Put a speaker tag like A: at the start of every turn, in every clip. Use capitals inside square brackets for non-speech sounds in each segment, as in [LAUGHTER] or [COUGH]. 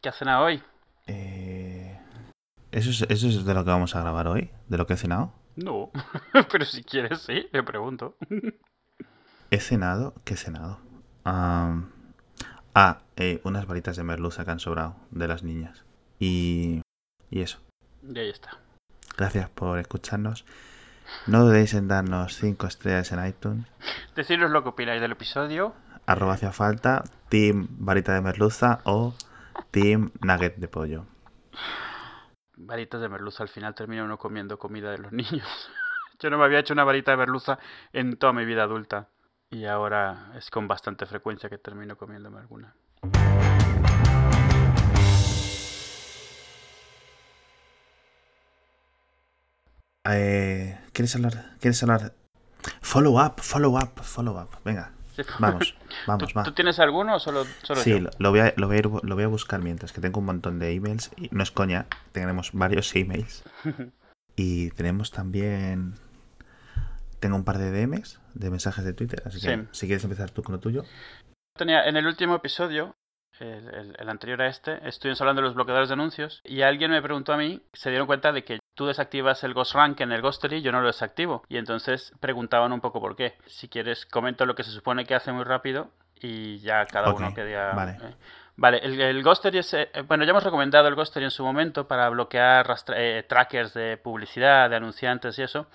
A: ¿Qué has cenado hoy?
B: Eh, ¿eso, es, ¿Eso es de lo que vamos a grabar hoy? ¿De lo que he cenado?
A: No, [LAUGHS] pero si quieres, sí, le pregunto.
B: He cenado. ¿Qué he cenado? Ah, eh, unas varitas de merluza que han sobrado de las niñas. Y, y eso.
A: Y ahí está.
B: Gracias por escucharnos. No dudéis en darnos 5 estrellas en iTunes.
A: Deciros lo que opináis del episodio.
B: Arroba hacia falta, Team Varita de Merluza o Team Nugget de Pollo.
A: Varitas de merluza al final termina uno comiendo comida de los [LAUGHS] niños. Yo no me había hecho una varita de merluza en toda mi vida adulta. Y ahora es con bastante frecuencia que termino comiéndome alguna.
B: Eh, ¿Quieres hablar? ¿Quieres hablar? Follow up, follow up, follow up. Venga, [LAUGHS] Vamos,
A: ¿Tú,
B: vamos, va.
A: tú tienes alguno o solo, solo
B: Sí,
A: yo?
B: lo, lo voy a, lo, voy a ir- lo voy a buscar mientras que tengo un montón de emails. Y no es coña, tenemos varios emails. [LAUGHS] Y tenemos también. Tengo un par de DMs de mensajes de Twitter. Así que
A: Sí.
B: si quieres empezar tú con lo tuyo.
A: Tenía, en el último episodio, el, el- el anterior a este, estuvimos hablando de los bloqueadores de anuncios y alguien me preguntó a mí, se dieron cuenta de que tú desactivas el Ghost Rank en el Ghostery, yo no lo desactivo. Y entonces preguntaban un poco por qué. Si quieres, comento lo que se supone que hace muy rápido y ya cada uno que diga...
B: vale.
A: eh. Vale, el, el Ghostery es... eh, bueno, ya hemos recomendado el Ghostery en su momento para bloquear rastra- eh, trackers de publicidad, de anunciantes y eso.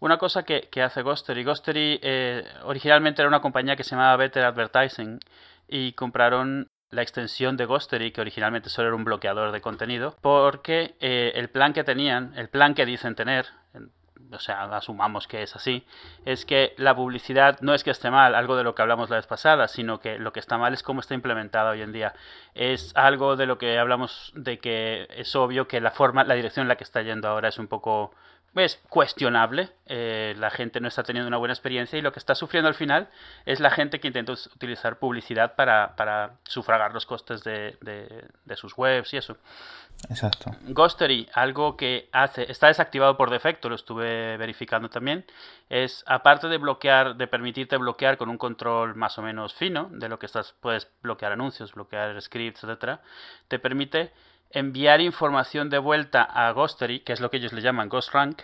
A: Una cosa que, que hace Ghostery, Ghostery eh, originalmente era una compañía que se llamaba Better Advertising y compraron la extensión de Ghostery, que originalmente solo era un bloqueador de contenido, porque eh, el plan que tenían, el plan que dicen tener, en- o sea, asumamos que es así, es que la publicidad no es que esté mal, algo de lo que hablamos la vez pasada, sino que lo que está mal es cómo está implementada hoy en día. Es algo de lo que hablamos de que es obvio que la forma, la dirección en la que está yendo ahora es un poco es cuestionable, eh, la gente no está teniendo una buena experiencia y lo que está sufriendo al final es la gente que intenta utilizar publicidad para, para sufragar los costes de, de- de sus webs y eso.
B: Exacto.
A: Ghostery, algo que hace, está desactivado por defecto, lo estuve verificando también, es aparte de bloquear, de permitirte bloquear con un control más o menos fino de lo que estás, puedes bloquear anuncios, bloquear scripts, etcétera, te permite enviar información de vuelta a Ghostery, que es lo que ellos le llaman Ghost Rank,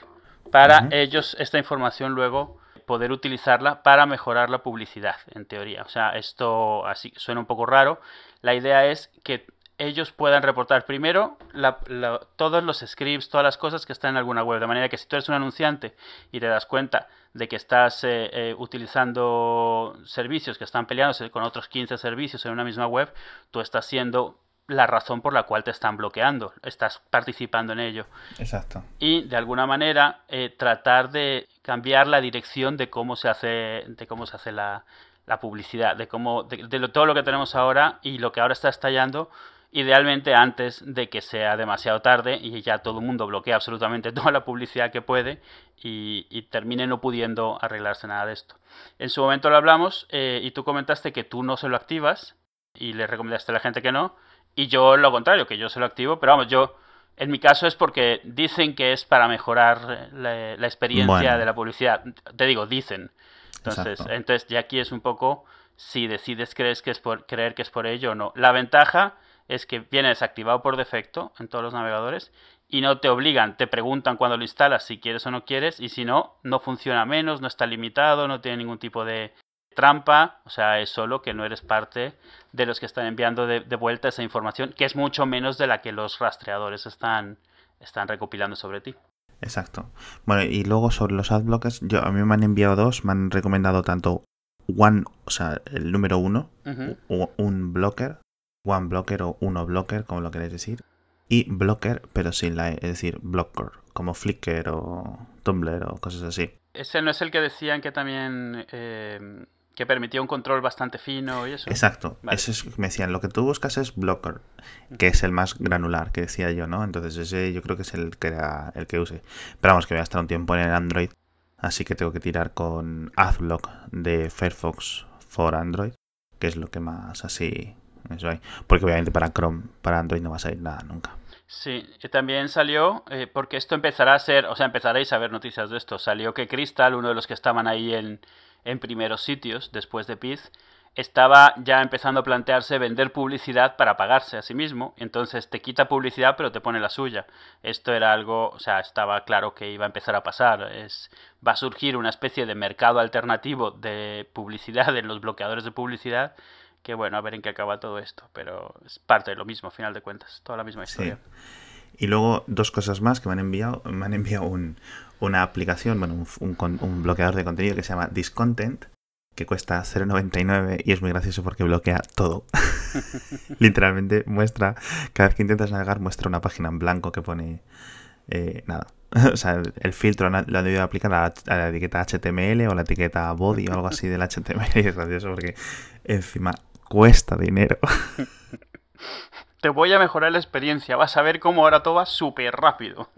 A: para ellos esta información luego poder utilizarla para mejorar la publicidad, en teoría. O sea, esto así suena un poco raro. La idea es que ellos puedan reportar primero la- la- todos los scripts, todas las cosas que están en alguna web. De manera que si tú eres un anunciante y te das cuenta de que estás eh, eh, utilizando servicios que están peleándose con otros 15 servicios en una misma web, tú estás siendo la razón por la cual te están bloqueando, estás participando en ello
B: Exacto.
A: y de alguna manera eh, tratar de cambiar la dirección de cómo se hace de cómo se hace la, la publicidad de cómo de, de lo- todo lo que tenemos ahora y lo que ahora está estallando idealmente antes de que sea demasiado tarde y ya todo el mundo bloquea absolutamente [LAUGHS] toda la publicidad que puede y, y termine no pudiendo arreglarse nada de esto en su momento lo hablamos eh, y tú comentaste que tú no se lo activas y le recomendaste a la gente que no y yo lo contrario que yo se lo activo pero vamos yo en mi caso es porque dicen que es para mejorar eh, la, la experiencia
B: Bueno.
A: de la publicidad. Te digo, dicen. Entonces,
B: Exacto.
A: entonces ya aquí es un poco si decides crees que es por, creer que es por ello o no. La ventaja es que viene desactivado por defecto en todos los navegadores y no te obligan, te preguntan cuando lo instalas si quieres o no quieres y si no, no funciona menos, no está limitado, no tiene ningún tipo de trampa, o sea, es solo que no eres parte de los que están enviando de, de vuelta esa información, que es mucho menos de la que los rastreadores están, están recopilando sobre ti.
B: Exacto. Bueno, y luego sobre los adblockers, yo, a mí me han enviado dos, me han recomendado tanto one, o sea, el número uno, o un blocker, one blocker o uno blocker, como lo queréis decir, y blocker, pero sin la E, es decir, blocker, como Flickr o Tumblr o cosas así.
A: Ese no es el que decían que también eh, que permitía un control bastante fino y eso.
B: Exacto.
A: Vale.
B: Eso es, me decían, lo que tú buscas es blocker, que es el más granular, que decía yo, ¿no? Entonces ese yo creo que es el que era el que use. Pero vamos, que voy a estar un tiempo en el Android, así que tengo que tirar con AdBlock de Firefox for Android, que es lo que más así eso hay. Porque obviamente para Chrome, para Android no va a salir nada nunca.
A: Sí, y también salió, eh, porque esto empezará a ser, o sea, empezaréis a ver noticias de esto. Salió que Crystal, uno de los que estaban ahí en, en primeros sitios después de Piz, estaba ya empezando a plantearse vender publicidad para pagarse a sí mismo. Entonces te quita publicidad pero te pone la suya. Esto era algo, o sea, estaba claro que iba a empezar a pasar. Es, va a surgir una especie de mercado alternativo de publicidad en los bloqueadores de publicidad. Que bueno, a ver en qué acaba todo esto. Pero es parte de lo mismo, a final de cuentas. Toda la misma historia.
B: Y luego dos cosas más que me han enviado. Me han enviado una aplicación, bueno, un, un bloqueador de contenido que se llama Discontent que cuesta 0,99 y es muy gracioso porque bloquea todo. [LAUGHS] Literalmente muestra, cada vez que intentas navegar, muestra una página en blanco que pone eh, nada. [LAUGHS] o sea, el, filtro lo han debido aplicar a la, etiqueta HTML o la etiqueta body o algo así del HTML y es gracioso porque encima cuesta dinero. [LAUGHS]
A: Te voy a mejorar la experiencia, vas a ver cómo ahora todo va súper rápido.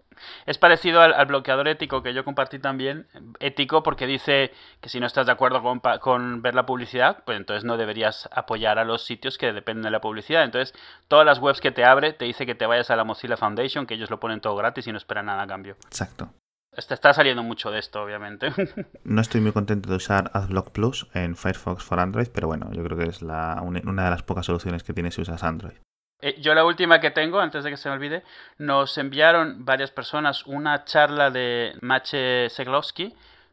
A: Es parecido al, bloqueador ético que yo compartí también. Ético porque dice que si no estás de acuerdo con, ver la publicidad, pues entonces no deberías apoyar a los sitios que dependen de la publicidad. Entonces, todas las webs que te abre te dice que te vayas a la Mozilla Foundation, que ellos lo ponen todo gratis y no esperan nada a cambio.
B: Exacto.
A: Está, está saliendo mucho de esto, obviamente. [LAUGHS]
B: No estoy muy contento de usar AdBlock Plus en Firefox for Android, pero bueno, yo creo que es la, una de las pocas soluciones que tiene si usas Android.
A: Eh, yo la última que tengo, antes de que se me olvide, nos enviaron varias personas una charla de Mache Seglowski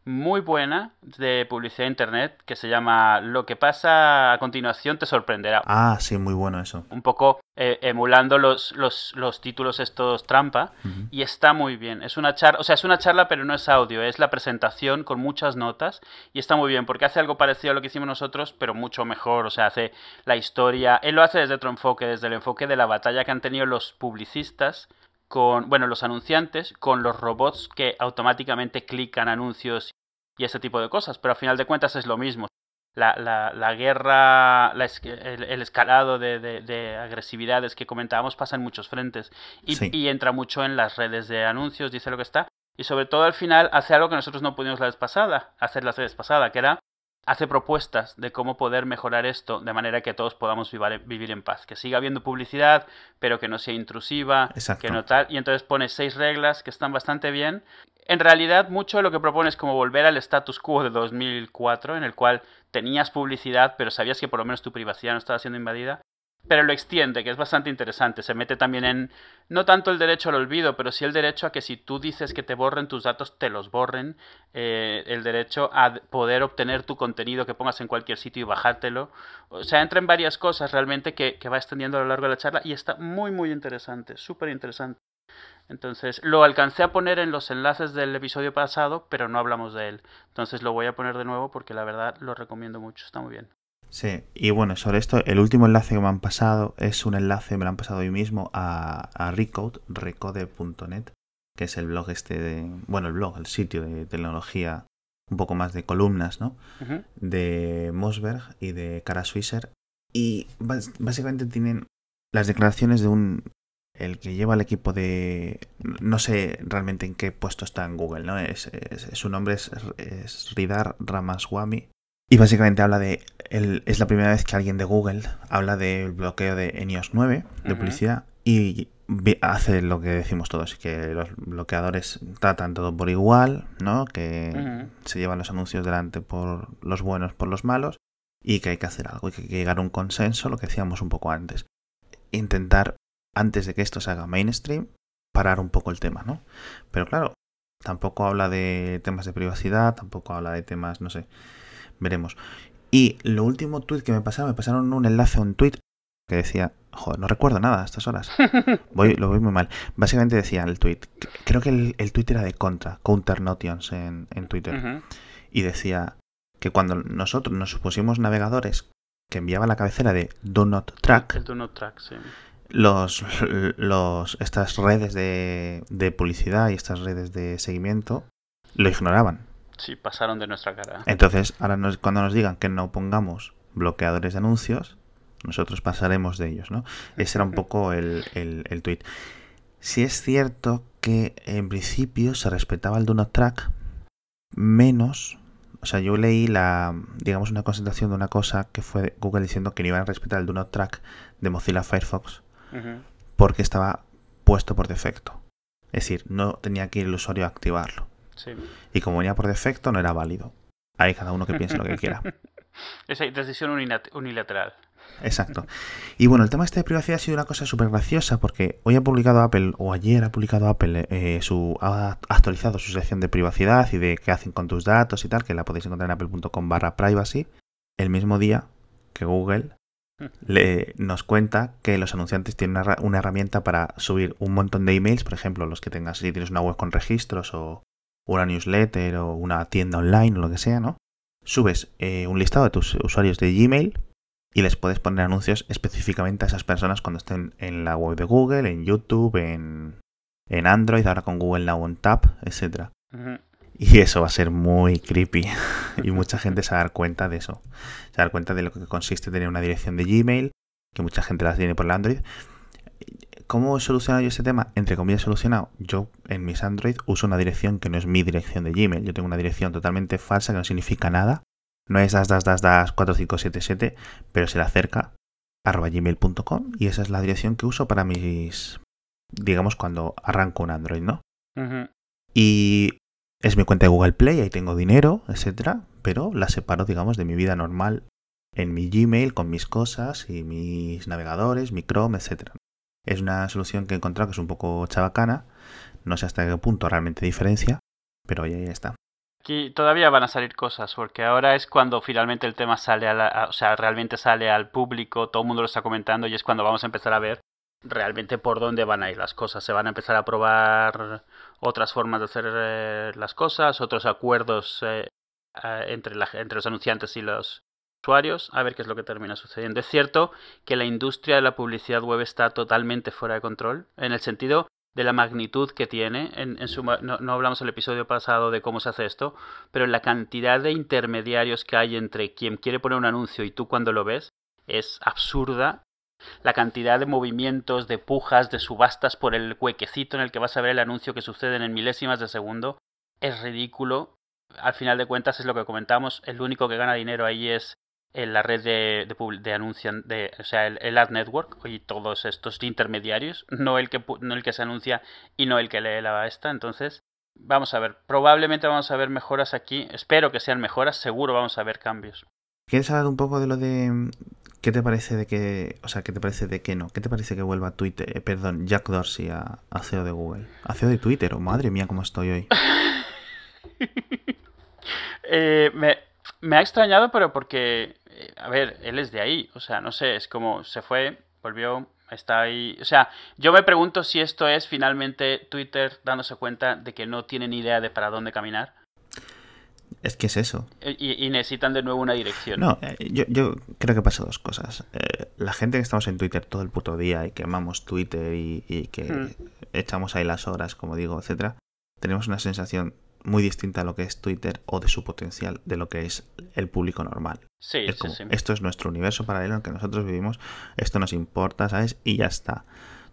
A: muy buena de publicidad internet que se llama Lo que pasa a continuación te sorprenderá.
B: Ah, sí, muy bueno eso.
A: Un poco eh, emulando los, los, los, títulos estos trampa y está muy bien. Es una charla, o sea, es una charla pero no es audio, es la presentación con muchas notas y está muy bien porque hace algo parecido a lo que hicimos nosotros pero mucho mejor, o sea, hace la historia, él lo hace desde otro enfoque, desde el enfoque de la batalla que han tenido los publicistas con, bueno, los anunciantes, con los robots que automáticamente clican anuncios y ese tipo de cosas, pero al final de cuentas es lo mismo. La, la, la guerra, el, escalado de, de, agresividades que comentábamos pasa en muchos frentes y, y, entra mucho en las redes de anuncios, dice lo que está, y sobre todo al final hace algo que nosotros no pudimos la vez pasada, hacer la vez pasada, que era hace propuestas de cómo poder mejorar esto de manera que todos podamos vivir en paz. Que siga habiendo publicidad, pero que no sea intrusiva, que no tal. Y entonces pone seis reglas que están bastante bien. En realidad, mucho de lo que propone es como volver al status quo de 2004, en el cual tenías publicidad, pero sabías que por lo menos tu privacidad no estaba siendo invadida pero lo extiende, que es bastante interesante. Se mete también en, no tanto el derecho al olvido, pero sí el derecho a que si tú dices que te borren tus datos, te los borren. Eh, el derecho a poder obtener tu contenido que pongas en cualquier sitio y bajártelo. O sea, entra en varias cosas realmente que, que va extendiendo a lo largo de la charla y está muy, muy interesante, súper interesante. Entonces, lo alcancé a poner en los enlaces del episodio pasado, pero no hablamos de él. Entonces lo voy a poner de nuevo porque la verdad lo recomiendo mucho, está muy bien.
B: Sí, y bueno, sobre esto, el último enlace que me han pasado es un enlace, me lo han pasado hoy mismo a, a Recode, recode.net, que es el blog este de, bueno, el blog, el sitio de tecnología, un poco más de columnas, ¿no? De Mosberg y de Cara Swisher. Y básicamente tienen las declaraciones de un, el que lleva el equipo de, no sé realmente en qué puesto está en Google, ¿no? Es, su nombre es, es Ridar Ramaswamy y básicamente habla de. es la primera vez que alguien de Google habla del bloqueo de ENIOS 9 de publicidad y hace lo que decimos todos, que los bloqueadores tratan todo por igual, ¿no? Que se llevan los anuncios delante por los buenos, por los malos, y que hay que hacer algo, y que hay que llegar a un consenso, lo que decíamos un poco antes. Intentar, antes de que esto se haga mainstream, parar un poco el tema, ¿no? Pero claro, tampoco habla de temas de privacidad, tampoco habla de temas, no sé, veremos. Y lo último tweet que me pasaron, me pasaron un enlace a un tweet que decía, joder, no recuerdo nada a estas horas. [LAUGHS] Voy, lo voy muy mal. Básicamente decía el tweet, creo que el, el tweet era de contra, Counter Notions en, en Twitter. Y decía que cuando nosotros nos pusimos navegadores que enviaban la cabecera de Do Not Track,
A: el Do Not Track sí.
B: Los, los, estas redes de, de publicidad y estas redes de seguimiento lo ignoraban.
A: Sí, pasaron de nuestra cara.
B: Entonces, ahora cuando nos digan que no pongamos bloqueadores de anuncios, nosotros pasaremos de ellos, ¿no? Ese era un [LAUGHS] poco el, el, el tweet. Si es cierto que en principio se respetaba el Do Not Track, menos. O sea, yo leí la, digamos, una concentración de una cosa que fue Google diciendo que no iban a respetar el Do Not Track de Mozilla Firefox porque estaba puesto por defecto. Es decir, no tenía que ir el usuario a activarlo. Y como venía por defecto, no era válido. Hay cada uno que piense lo que quiera. [LAUGHS]
A: Esa decisión unilateral.
B: Exacto. Y bueno, el tema este de privacidad ha sido una cosa súper graciosa porque hoy ha publicado Apple, o ayer ha publicado Apple, eh, su, ha actualizado su sección de privacidad y de qué hacen con tus datos y tal, que la podéis encontrar en apple.com barra privacy, el mismo día que Google le, nos cuenta que los anunciantes tienen una, herramienta para subir un montón de emails, por ejemplo, los que tengas, si tienes una web con registros o una newsletter o una tienda online o lo que sea, ¿no? Subes eh, un listado de tus usuarios de Gmail y les puedes poner anuncios específicamente a esas personas cuando estén en la web de Google, en YouTube, en, en Android, ahora con Google Now on Tap, etc. Y eso va a ser muy creepy. [LAUGHS] y mucha gente se va a dar cuenta de eso. Se va a dar cuenta de lo que consiste tener una dirección de Gmail, que mucha gente la tiene por el Android. ¿Cómo he solucionado yo ese tema? Entre comillas, solucionado. Yo en mis Android uso una dirección que no es mi dirección de Gmail. Yo tengo una dirección totalmente falsa que no significa nada. No es das das das das 4577, pero se le acerca arroba gmail.com y esa es la dirección que uso para mis, digamos, cuando arranco un Android, ¿no? Y es mi cuenta de Google Play, ahí tengo dinero, etcétera, pero la separo, digamos, de mi vida normal en mi Gmail con mis cosas y mis navegadores, mi Chrome, etcétera. Es una solución que he encontrado que es un poco chabacana, no sé hasta qué punto realmente diferencia, pero ahí está.
A: Aquí todavía van a salir cosas, porque ahora es cuando finalmente el tema sale a la, o sea, realmente sale al público, todo el mundo lo está comentando y es cuando vamos a empezar a ver realmente por dónde van a ir las cosas. Se van a empezar a probar otras formas de hacer eh, las cosas, otros acuerdos eh, entre, la, entre los anunciantes y los usuarios, a ver qué es lo que termina sucediendo. Es cierto que la industria de la publicidad web está totalmente fuera de control, en el sentido de la magnitud que tiene. En, su, no, no, hablamos el episodio pasado de cómo se hace esto, pero la cantidad de intermediarios que hay entre quien quiere poner un anuncio y tú cuando lo ves es absurda la cantidad de movimientos, de pujas, de subastas por el huequecito en el que vas a ver el anuncio que suceden en milésimas de segundo es ridículo. Al final de cuentas es lo que comentamos, el único que gana dinero ahí es en la red de, de, de anuncian, de, o sea, el, ad network y todos estos intermediarios, no el que no el que se anuncia y no el que lee la esta. Entonces, vamos a ver, probablemente vamos a ver mejoras aquí. Espero que sean mejoras, seguro vamos a ver cambios.
B: ¿Quieres hablar un poco de lo de ¿Qué te parece de que, o sea, qué te parece de que no? ¿Qué te parece que vuelva Twitter, eh, perdón, Jack Dorsey a, CEO de Google? A CEO de Twitter, oh, madre mía, cómo estoy hoy. [LAUGHS]
A: eh, me, ha extrañado, pero porque, eh, a ver, él es de ahí, o sea, no sé, es como se fue, volvió, está ahí. O sea, yo me pregunto si esto es finalmente Twitter dándose cuenta de que no tiene ni idea de para dónde caminar
B: es que es eso.
A: Y, necesitan de nuevo una dirección.
B: No, eh, yo, yo creo que pasa dos cosas. Eh, la gente que estamos en Twitter todo el puto día y que amamos Twitter y, que hmm. echamos ahí las horas, como digo, etcétera, tenemos una sensación muy distinta a lo que es Twitter o de su potencial de lo que es el público normal.
A: Sí,
B: es
A: sí, sí.
B: Esto es nuestro universo paralelo en el que nosotros vivimos, esto nos importa, ¿sabes? Y ya está.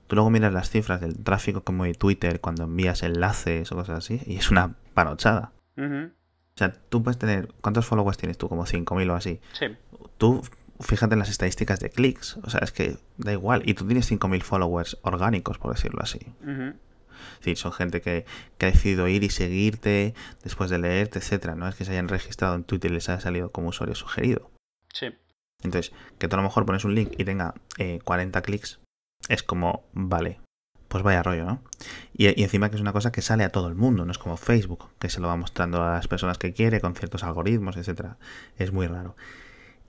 B: Tú luego miras las cifras del tráfico como de Twitter cuando envías enlaces o cosas así y es una panochada. O sea, tú puedes tener. ¿Cuántos followers tienes tú? Como 5.000 o así.
A: Sí.
B: Tú fíjate en las estadísticas de clics. O sea, es que da igual. Y tú tienes 5.000 followers orgánicos, por decirlo así. Sí, son gente que, que, ha decidido ir y seguirte después de leerte, etcétera. No es que se hayan registrado en Twitter y les haya salido como usuario sugerido.
A: Sí.
B: Entonces, que tú a lo mejor pones un link y tenga 40 eh, clics, es como, vale, pues vaya rollo, ¿no? Y, encima que es una cosa que sale a todo el mundo, no es como Facebook, que se lo va mostrando a las personas que quiere con ciertos algoritmos, etcétera. Es muy raro.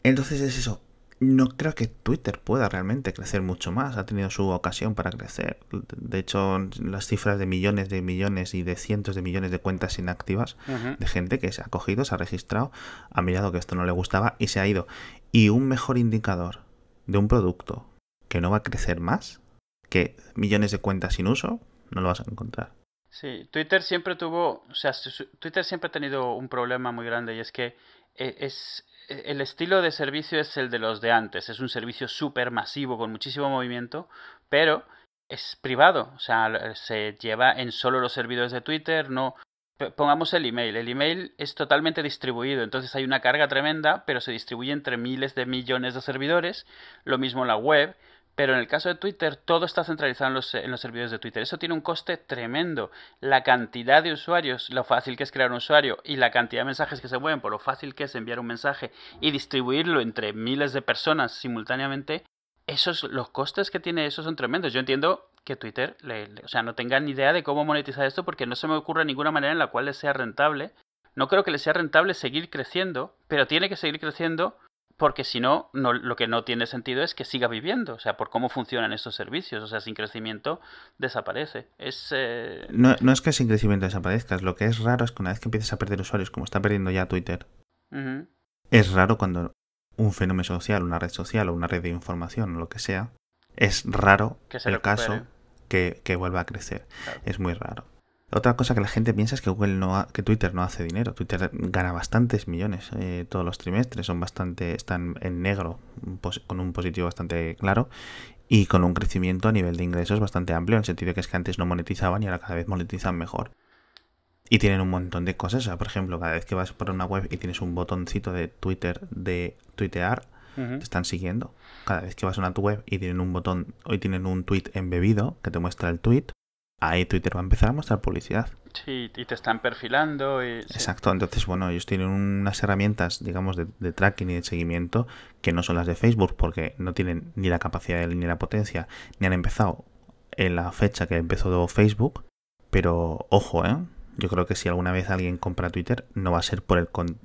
B: Entonces es eso. No creo que Twitter pueda realmente crecer mucho más. Ha tenido su ocasión para crecer. De hecho, las cifras de millones de millones y de cientos de millones de cuentas inactivas de gente que se ha cogido, se ha registrado, ha mirado que esto no le gustaba y se ha ido. Y un mejor indicador de un producto que no va a crecer más que millones de cuentas sin uso, no lo vas a encontrar.
A: Sí, Twitter siempre tuvo, o sea, Twitter siempre ha tenido un problema muy grande y es que eh, es eh, el estilo de servicio es el de los de antes, es un servicio súper masivo con muchísimo movimiento, pero es privado, o sea, se lleva en solo los servidores de Twitter, no pongamos el email, el email es totalmente distribuido, entonces hay una carga tremenda, pero se distribuye entre miles de millones de servidores, lo mismo la web, Pero en el caso de Twitter, todo está centralizado en los, servidores de Twitter. Eso tiene un coste tremendo. La cantidad de usuarios, lo fácil que es crear un usuario y la cantidad de mensajes que se mueven, por lo fácil que es enviar un mensaje y distribuirlo entre miles de personas simultáneamente, esos, los costes que tiene eso son tremendos. Yo entiendo que Twitter, o sea, no tenga ni idea de cómo monetizar esto porque no se me ocurre ninguna manera en la cual les sea rentable. No creo que les sea rentable seguir creciendo, pero tiene que seguir creciendo porque si no, lo que no tiene sentido es que siga viviendo, o sea, por cómo funcionan estos servicios, o sea, sin crecimiento desaparece. Es, eh,
B: no, no, es que sin crecimiento desaparezcas, lo que es raro es que una vez que empieces a perder usuarios, como está perdiendo ya Twitter, es raro cuando un fenómeno social, una red social o una red de información o lo que sea, es raro el caso que, que, vuelva a crecer. Es muy raro. Otra cosa que la gente piensa es que Google no que Twitter no hace dinero. Twitter gana bastantes millones eh, todos los trimestres, son bastante, están en negro, con un positivo bastante claro y con un crecimiento a nivel de ingresos bastante amplio, en el sentido de que es que antes no monetizaban y ahora cada vez monetizan mejor. Y tienen un montón de cosas. O sea, por ejemplo, cada vez que vas por una web y tienes un botoncito de Twitter de tuitear, te están siguiendo. Cada vez que vas a una web y tienen un botón, hoy tienen un tweet embebido que te muestra el tweet, ahí Twitter va a empezar a mostrar publicidad.
A: Sí, y te están perfilando. Y...
B: Exacto, entonces, bueno, ellos tienen unas herramientas, digamos, de, tracking y de seguimiento que no son las de Facebook porque no tienen ni la capacidad ni la potencia, ni han empezado en la fecha que empezó Facebook. Pero, ojo, ¿eh? Yo creo que si alguna vez alguien compra Twitter, no va a ser por el... Con...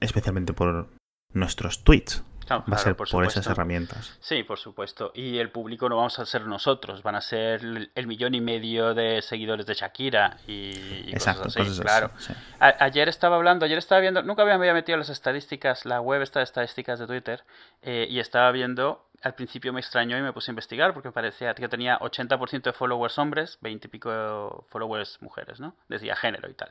B: especialmente por nuestros tweets, va a ser por, esas herramientas.
A: Sí, por supuesto. Y el público no vamos a ser nosotros, van a ser el millón y medio de seguidores de Shakira y, Exacto, cosas así. claro. ayer estaba hablando, ayer estaba viendo, nunca me había metido las estadísticas, la web está de estadísticas de Twitter, eh, y estaba viendo, al principio me extrañó y me puse a investigar porque parecía que tenía 80% de followers hombres, 20 y pico followers mujeres, ¿no? Decía género y tal.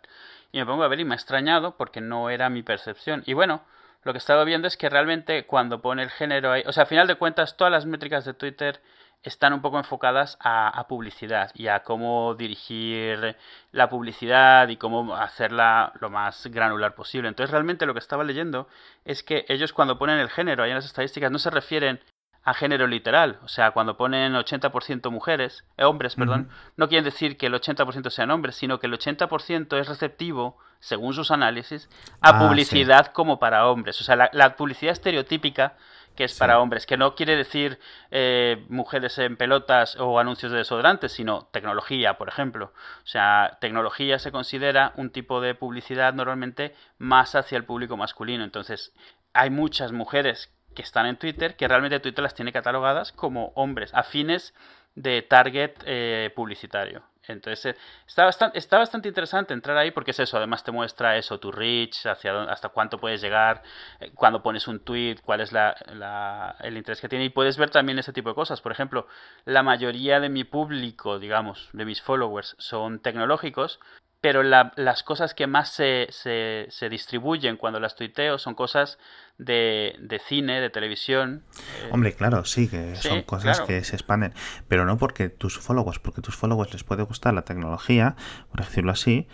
A: Y me pongo a ver y me ha extrañado porque no era mi percepción. Y bueno, lo que he estado viendo es que realmente cuando pone el género ahí, o sea, a final de cuentas todas las métricas de Twitter están un poco enfocadas a, publicidad y a cómo dirigir la publicidad y cómo hacerla lo más granular posible. Entonces realmente lo que estaba leyendo es que ellos cuando ponen el género ahí en las estadísticas no se refieren a género literal. O sea, cuando ponen 80% mujeres, eh, hombres, perdón, no quieren decir que el 80% sean hombres, sino que el 80% es receptivo, según sus análisis, a ah, publicidad como para hombres. O sea, la, publicidad estereotípica que es para hombres, que no quiere decir eh, mujeres en pelotas o anuncios de desodorantes, sino tecnología, por ejemplo. O sea, tecnología se considera un tipo de publicidad normalmente más hacia el público masculino. Entonces, hay muchas mujeres que están en Twitter, que realmente Twitter las tiene catalogadas como hombres afines de target eh, publicitario. Entonces eh, está, bastante, está bastante interesante entrar ahí porque es eso, además te muestra eso, tu reach, hacia hasta cuánto puedes llegar, eh, cuando pones un tweet, cuál es la, el interés que tiene y puedes ver también ese tipo de cosas. Por ejemplo, la mayoría de mi público, digamos, de mis followers son tecnológicos, pero las cosas que más se, se, distribuyen cuando las tuiteo son cosas de, de cine, de televisión.
B: Eh, Hombre, claro, sí, que son cosas que se expanden, pero no porque tus followers, porque tus followers les puede gustar la tecnología, por decirlo así,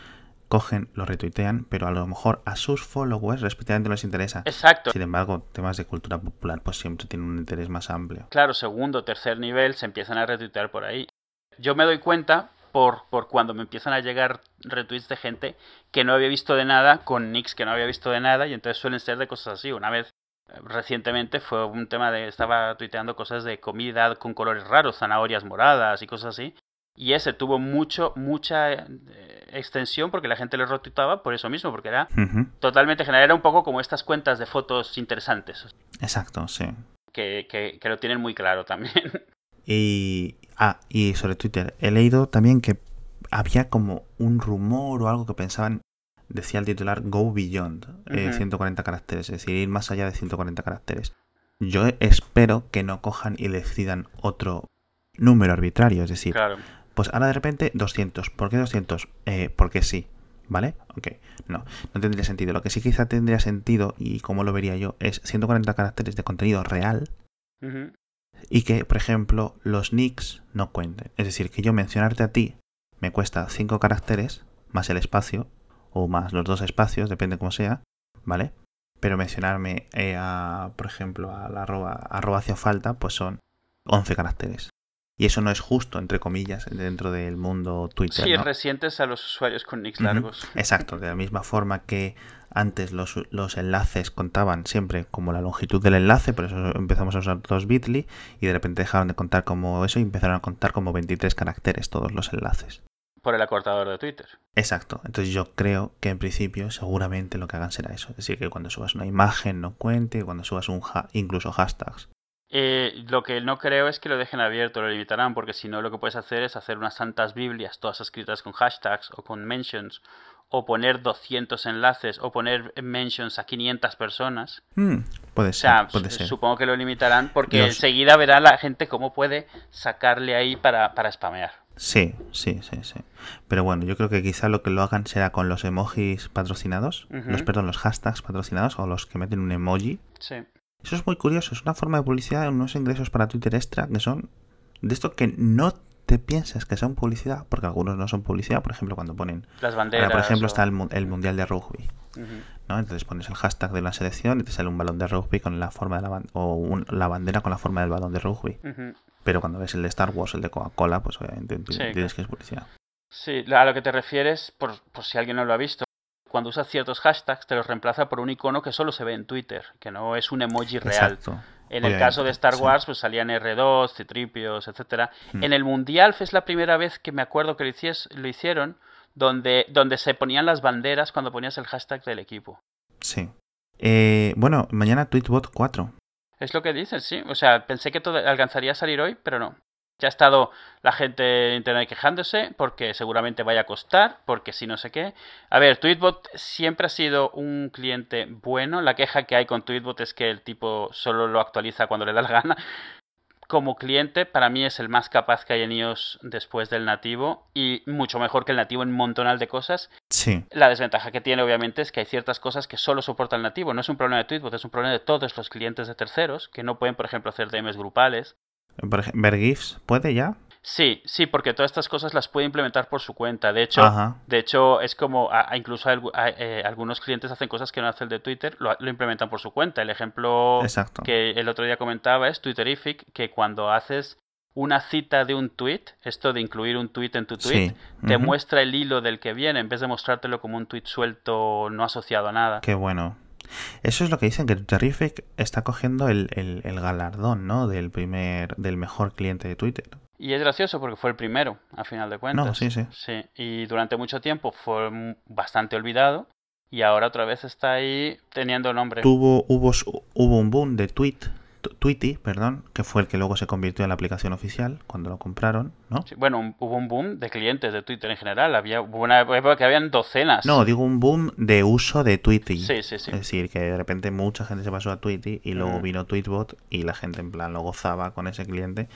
B: cogen, lo retuitean, pero a lo mejor a sus followers respectivamente les interesa.
A: Exacto.
B: Sin embargo, temas de cultura popular pues siempre tienen un interés más amplio.
A: Claro, segundo, tercer nivel se empiezan a retuitear por ahí. Yo me doy cuenta por, por cuando me empiezan a llegar retweets de gente que no había visto de nada, con nicks que no había visto de nada, y entonces suelen ser de cosas así. Una vez eh, recientemente fue un tema de estaba tuiteando cosas de comida con colores raros, zanahorias moradas y cosas así. Y ese tuvo mucho, mucha eh, extensión porque la gente le retuitaba por eso mismo, porque era totalmente general. Era un poco como estas cuentas de fotos interesantes.
B: Exacto, sí.
A: Que, que, que lo tienen muy claro también.
B: Y, ah, y sobre Twitter, he leído también que había como un rumor o algo que pensaban, decía el titular, Go Beyond, 140 eh, caracteres, es decir, ir más allá de 140 caracteres. Yo espero que no cojan y decidan otro número arbitrario, es decir, pues ahora de repente 200. ¿Por qué 200? Eh, porque sí, ¿vale? Ok, no, no tendría sentido. Lo que sí quizá tendría sentido, y como lo vería yo, es 140 caracteres de contenido real, y que, por ejemplo, los nicks no cuenten. Es decir, que yo mencionarte a ti me cuesta 5 caracteres más el espacio o más los dos espacios, depende cómo sea, ¿vale? Pero mencionarme, eh, a, por ejemplo, a la arroba, arroba hacia falta, pues son 11 caracteres. Y eso no es justo, entre comillas, dentro del mundo Twitter.
A: Sí, a los usuarios con nicks largos.
B: Exacto, de la misma forma que antes los, los, enlaces contaban siempre como la longitud del enlace, por eso empezamos a usar dos bit.ly y de repente dejaron de contar como eso y empezaron a contar como 23 caracteres todos los enlaces.
A: Por el acortador de Twitter.
B: Exacto, entonces yo creo que en principio seguramente lo que hagan será eso, es decir, que cuando subas una imagen no cuente, cuando subas un ha incluso hashtags.
A: Eh, lo que no creo es que lo dejen abierto, lo limitarán, porque si no lo que puedes hacer es hacer unas santas Biblias, todas escritas con hashtags o con mentions o poner 200 enlaces o poner mentions a 500 personas.
B: Hmm, puede ser,
A: o sea,
B: puede ser.
A: Supongo que lo limitarán porque Los... enseguida verá la gente cómo puede sacarle ahí para, para spamear.
B: Sí, sí, sí, sí. Pero bueno, yo creo que quizá lo que lo hagan será con los emojis patrocinados, uh -huh. los, perdón, los hashtags patrocinados o los que meten un emoji.
A: Sí.
B: Eso es muy curioso, es una forma de publicidad, unos ingresos para Twitter extra que son de esto que no te piensas que son publicidad, porque algunos no son publicidad, por ejemplo, cuando ponen...
A: Las banderas.
B: Ahora, por ejemplo,
A: o...
B: está el, el, Mundial de Rugby. Uh -huh. ¿no? Entonces pones el hashtag de la selección y te sale un balón de rugby con la forma de la o un, la bandera con la forma del balón de rugby.
A: Uh -huh.
B: Pero cuando ves el de Star Wars, el de Coca-Cola, pues obviamente sí, tienes
A: claro.
B: que es publicidad.
A: Sí, a lo que te refieres, por, por si alguien no lo ha visto, cuando usas ciertos hashtags te los reemplaza por un icono que solo se ve en Twitter, que no es un emoji real.
B: Exacto.
A: En el caso de Star Wars, sí. pues salían R2, Citripios, etcétera. Mm. En el Mundial es la primera vez que me acuerdo que lo, hicies, lo hicieron, donde, donde se ponían las banderas cuando ponías el hashtag del equipo.
B: Sí. Eh, bueno, mañana Tweetbot 4.
A: Es lo que dices, sí. O sea, pensé que todo alcanzaría a salir hoy, pero no. Ya ha estado la gente en internet quejándose porque seguramente vaya a costar, porque si no sé qué. A ver, Tweetbot siempre ha sido un cliente bueno. La queja que hay con Tweetbot es que el tipo solo lo actualiza cuando le da la gana. Como cliente, para mí es el más capaz que hay en iOS después del nativo y mucho mejor que el nativo en un montonal de cosas.
B: Sí.
A: La desventaja que tiene, obviamente, es que hay ciertas cosas que solo soporta el nativo. No es un problema de Tweetbot, es un problema de todos los clientes de terceros que no pueden, por ejemplo, hacer DMs grupales.
B: ¿Ver GIFs puede ya?
A: Sí, sí, porque todas estas cosas las puede implementar por su cuenta. De hecho,
B: Ajá.
A: de hecho es como a, a incluso a, eh, algunos clientes hacen cosas que no hace el de Twitter, lo, lo, implementan por su cuenta. El ejemplo
B: Exacto.
A: que el otro día comentaba es Twitterific, que cuando haces una cita de un tweet, esto de incluir un tweet en tu tweet,
B: Sí.
A: te muestra el hilo del que viene en vez de mostrártelo como un tweet suelto no asociado a nada.
B: Qué bueno. Eso es lo que dicen, que Terrific está cogiendo el, el, el galardón, ¿no? Del primer, del mejor cliente de Twitter.
A: Y es gracioso porque fue el primero, a final de cuentas.
B: No, sí, sí.
A: Sí, y durante mucho tiempo fue bastante olvidado y ahora otra vez está ahí teniendo nombre.
B: Tuvo, hubo, hubo un boom de tweet, Tweety, perdón, que fue el que luego se convirtió en la aplicación oficial cuando lo compraron, ¿no?
A: Sí, bueno, un- hubo un boom de clientes de Twitter en general. Había hubo una época que habían docenas.
B: No, digo un boom de uso de Tweety.
A: Sí, sí, sí.
B: Es decir, que de repente mucha gente se pasó a Tweety y luego vino Tweetbot y la gente en plan lo gozaba con ese cliente.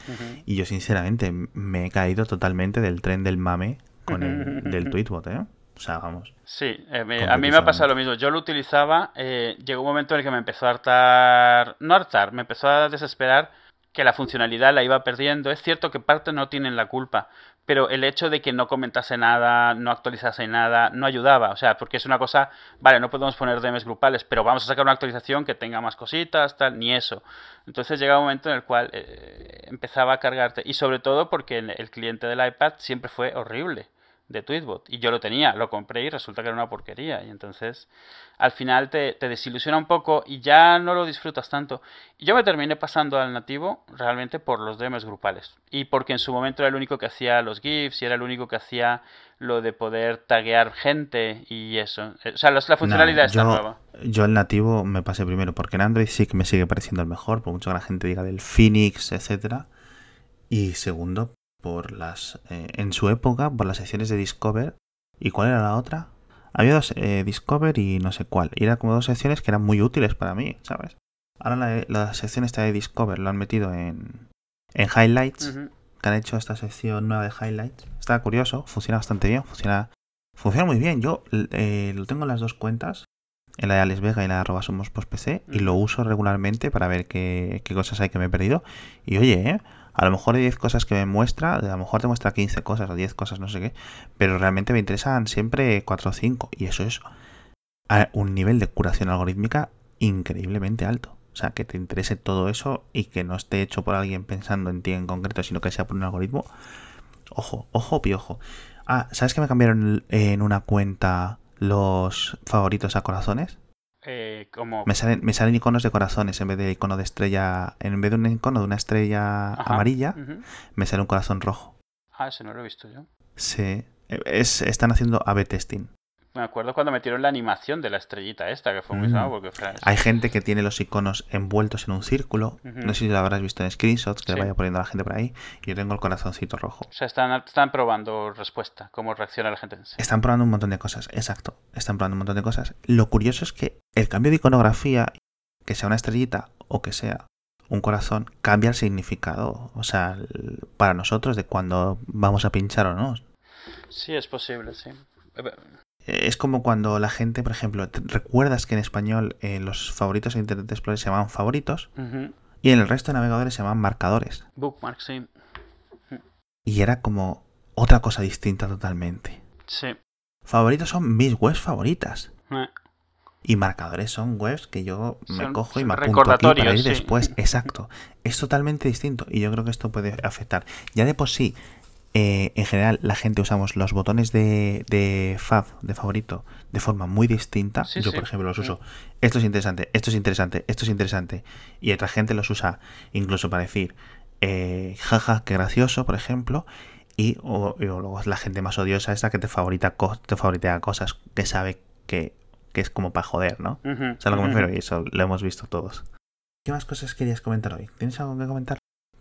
B: Y yo sinceramente me he caído totalmente del tren del mame con el del [LAUGHS] Tweetbot, ¿eh? O sea, vamos.
A: Sí, eh, me- a mí me ha pasado lo mismo. Yo lo utilizaba, eh, llegó un momento en el que me empezó a hartar, no hartar, me empezó a desesperar que la funcionalidad la iba perdiendo. Es cierto que parte no tienen la culpa, pero el hecho de que no comentase nada, no actualizase nada, no ayudaba. O sea, porque es una cosa, vale, no podemos poner DMs grupales, pero vamos a sacar una actualización que tenga más cositas, tal, ni eso. Entonces llega un momento en el cual eh, empezaba a cargarte. Y sobre todo porque el cliente del iPad siempre fue horrible de Tweetbot. Y yo lo tenía, lo compré y resulta que era una porquería. Y entonces al final te, te desilusiona un poco y ya no lo disfrutas tanto. Y yo me terminé pasando al nativo realmente por los DMs grupales. Y porque en su momento era el único que hacía los GIFs y era el único que hacía lo de poder taguear gente y eso. Eh, O sea, los- la funcionalidad
B: Nah,
A: está
B: yo,
A: nueva.
B: yo el nativo me pasé primero porque en Android sí que me sigue pareciendo el mejor, por mucho que la gente diga del Phoenix, etcétera. Y segundo, por las eh, en su época, por las secciones de Discover. ¿Y cuál era la otra? Había dos, eh, Discover y no sé cuál. Y eran como dos secciones que eran muy útiles para mí, ¿sabes? Ahora la, la sección esta de Discover lo han metido en, en Highlights, que han hecho esta sección nueva de Highlights. Está curioso, funciona bastante bien, funciona, funciona muy bien. Yo eh, lo tengo en las dos cuentas, en la de Alex Vega y la de arroba somos post PC, y lo uso regularmente para ver qué, qué cosas hay que me he perdido. Y oye, ¿eh? A lo mejor hay 10 cosas que me muestra, a lo mejor te muestra 15 cosas o 10 cosas, no sé qué, pero realmente me interesan siempre 4 o 5, y eso es un nivel de curación algorítmica increíblemente alto. O sea, que te interese todo eso y que no esté hecho por alguien pensando en ti en concreto, sino que sea por un algoritmo. Ojo, ojo, piojo. Ah, ¿sabes que me cambiaron en una cuenta los favoritos a corazones?
A: Eh, como...
B: Me salen, me salen iconos de corazones en vez de icono de estrella. En vez de un icono de una estrella
A: Ajá,
B: amarilla, me sale un corazón rojo.
A: Ah, eso no lo he visto yo.
B: Sí. Es, están haciendo A-B testing.
A: Me acuerdo cuando metieron la animación de la estrellita esta, que fue muy
B: Mm.
A: sonado porque fue...
B: Hay gente que tiene los iconos envueltos en un círculo. No sé si lo habrás visto en screenshots, que
A: Sí.
B: le vaya poniendo a la gente por ahí. Yo tengo el corazoncito rojo.
A: O sea, están, están probando respuesta, cómo reacciona la gente. Sí.
B: Están probando un montón de cosas, exacto. Están probando un montón de cosas. Lo curioso es que el cambio de iconografía, que sea una estrellita o que sea un corazón, cambia el significado. O sea, para nosotros de cuando vamos a pinchar o no.
A: Sí, es posible, sí.
B: Es como cuando la gente, por ejemplo, recuerdas que en español eh, los favoritos en Internet Explorer se llaman favoritos y en el resto de navegadores se llaman marcadores.
A: Bookmark, sí.
B: Y era como otra cosa distinta totalmente.
A: Sí.
B: Favoritos son mis webs favoritas.
A: Eh,
B: Y marcadores son webs que yo me
A: Son
B: cojo y me apunto aquí para ir
A: sí.
B: después. Exacto. Es totalmente distinto y yo creo que esto puede afectar. Ya de por sí, eh, en general, la gente usamos los botones de, de fav, de favorito, de forma muy distinta.
A: Sí,
B: yo,
A: sí.
B: por ejemplo, los
A: Sí.
B: uso. Esto es interesante, esto es interesante, esto es interesante. Y otra gente los usa incluso para decir, eh, jaja, qué gracioso, por ejemplo. Y o, o luego es la gente más odiosa esta que te favorita te favoritea cosas que sabe que, que es como para joder, ¿no?
A: ujú,
B: ¿Sabes a lo que me
A: ujú.
B: refiero? Y eso lo hemos visto todos. ¿Qué más cosas querías comentar hoy? ¿Tienes algo que comentar?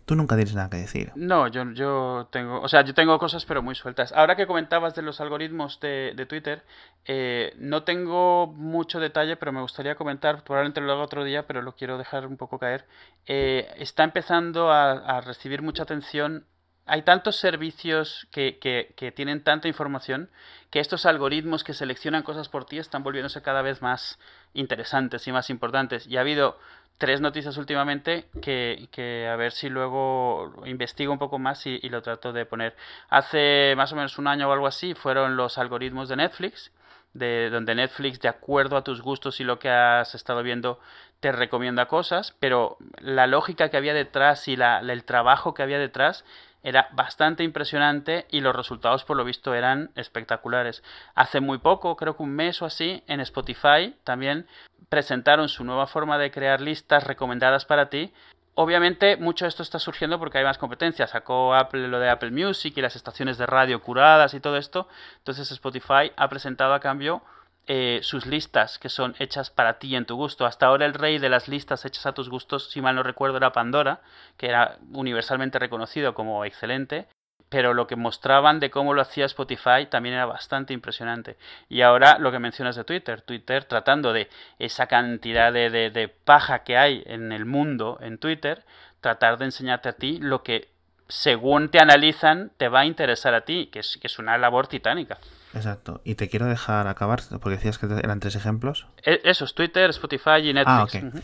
B: Tú nunca tienes nada que decir.
A: No, yo, yo tengo, o sea, yo tengo cosas pero muy sueltas. Ahora que comentabas de los algoritmos de, de Twitter, eh, no tengo mucho detalle, pero me gustaría comentar, probablemente lo haga otro día, pero lo quiero dejar un poco caer. Eh, está empezando a, recibir mucha atención. Hay tantos servicios que tienen tanta información que estos algoritmos que seleccionan cosas por ti están volviéndose cada vez más interesantes y más importantes. Y ha habido tres noticias últimamente que, que a ver si luego investigo un poco más y, lo trato de poner. Hace más o menos un año o algo así fueron los algoritmos de Netflix, de donde Netflix, de acuerdo a tus gustos y lo que has estado viendo, te recomienda cosas, pero la lógica que había detrás y la, el trabajo que había detrás era bastante impresionante y los resultados por lo visto eran espectaculares. Hace muy poco, creo que un mes o así, en Spotify también presentaron su nueva forma de crear listas recomendadas para ti. Obviamente mucho de esto está surgiendo porque hay más competencia. Sacó Apple lo de Apple Music y las estaciones de radio curadas y todo esto. Entonces Spotify ha presentado a cambio eh, sus listas que son hechas para ti en tu gusto. Hasta ahora el rey de las listas hechas a tus gustos, si mal no recuerdo, era Pandora, que era universalmente reconocido como excelente. Pero lo que mostraban de cómo lo hacía Spotify también era bastante impresionante. Y ahora lo que mencionas de Twitter, Twitter tratando de esa cantidad de, de paja que hay en el mundo en Twitter, tratar de enseñarte a ti lo que según te analizan te va a interesar a ti, que es, que es una labor titánica.
B: Exacto. Y te quiero dejar acabar, porque decías que eran tres ejemplos.
A: E- Eso es Twitter, Spotify y Netflix.
B: Ah, ok.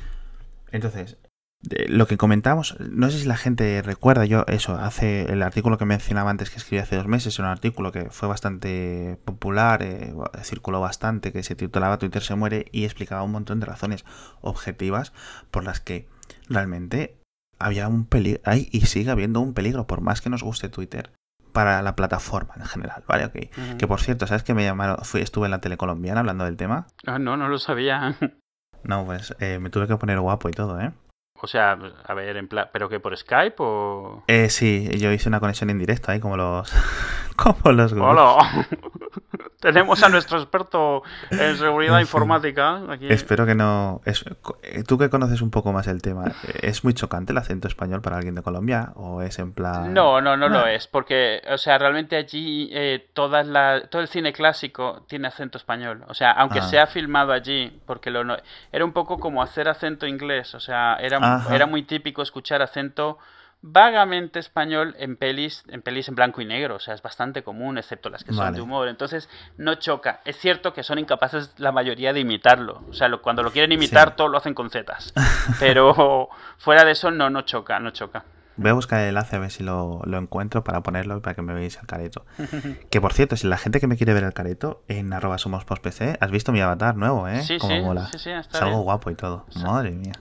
B: Entonces, de- lo que comentamos, no sé si la gente recuerda, yo eso, hace el artículo que mencionaba antes que escribí hace dos meses, era un artículo que fue bastante popular, eh, circuló bastante, que se titulaba Twitter se muere y explicaba un montón de razones objetivas por las que realmente había un peligro, hay y sigue habiendo un peligro, por más que nos guste Twitter, para la plataforma en general, ¿vale? Ok.
A: Ujú.
B: Que por cierto, ¿sabes que me llamaron? Fui, estuve en la tele colombiana hablando del tema.
A: Ah, no, no lo sabía. [LAUGHS]
B: No, pues eh, me tuve que poner guapo y todo, ¿eh?
A: O sea, a ver, en plan, ¿pero que por Skype o...?
B: Eh, sí, yo hice una conexión en directo ahí, como los. [LAUGHS] como los.
A: ¡Hola! [LAUGHS] Tenemos a nuestro experto en seguridad informática aquí.
B: Espero que no. es- eh, Tú que conoces un poco más el tema, eh, ¿es muy chocante el acento español para alguien de Colombia? ¿O es en plan.?
A: No, no, no lo
B: Ah.
A: es, porque, o sea, realmente allí eh, toda la, todo el cine clásico tiene acento español. O sea, aunque
B: Ah.
A: sea filmado allí, porque lo no- era un poco como hacer acento inglés. O sea, era,
B: Ajá.
A: era muy típico escuchar acento vagamente español en pelis, en pelis en blanco y negro. O sea, es bastante común, excepto las que son de humor. Entonces, no choca. Es cierto que son incapaces la mayoría de imitarlo. O sea, lo- cuando lo quieren imitar,
B: Sí.
A: todo lo hacen con zetas. [LAUGHS] Pero fuera de eso, no, no choca, no choca.
B: Voy a buscar el enlace a ver si lo, lo encuentro para ponerlo y para que me veáis el careto. [LAUGHS] Que por cierto, si la gente que me quiere ver el careto, en arroba somos has visto mi avatar nuevo, ¿eh?
A: Sí,
B: Como
A: sí,
B: mola.
A: sí, sí, está
B: Salgo
A: bien.
B: guapo y todo. Madre mía.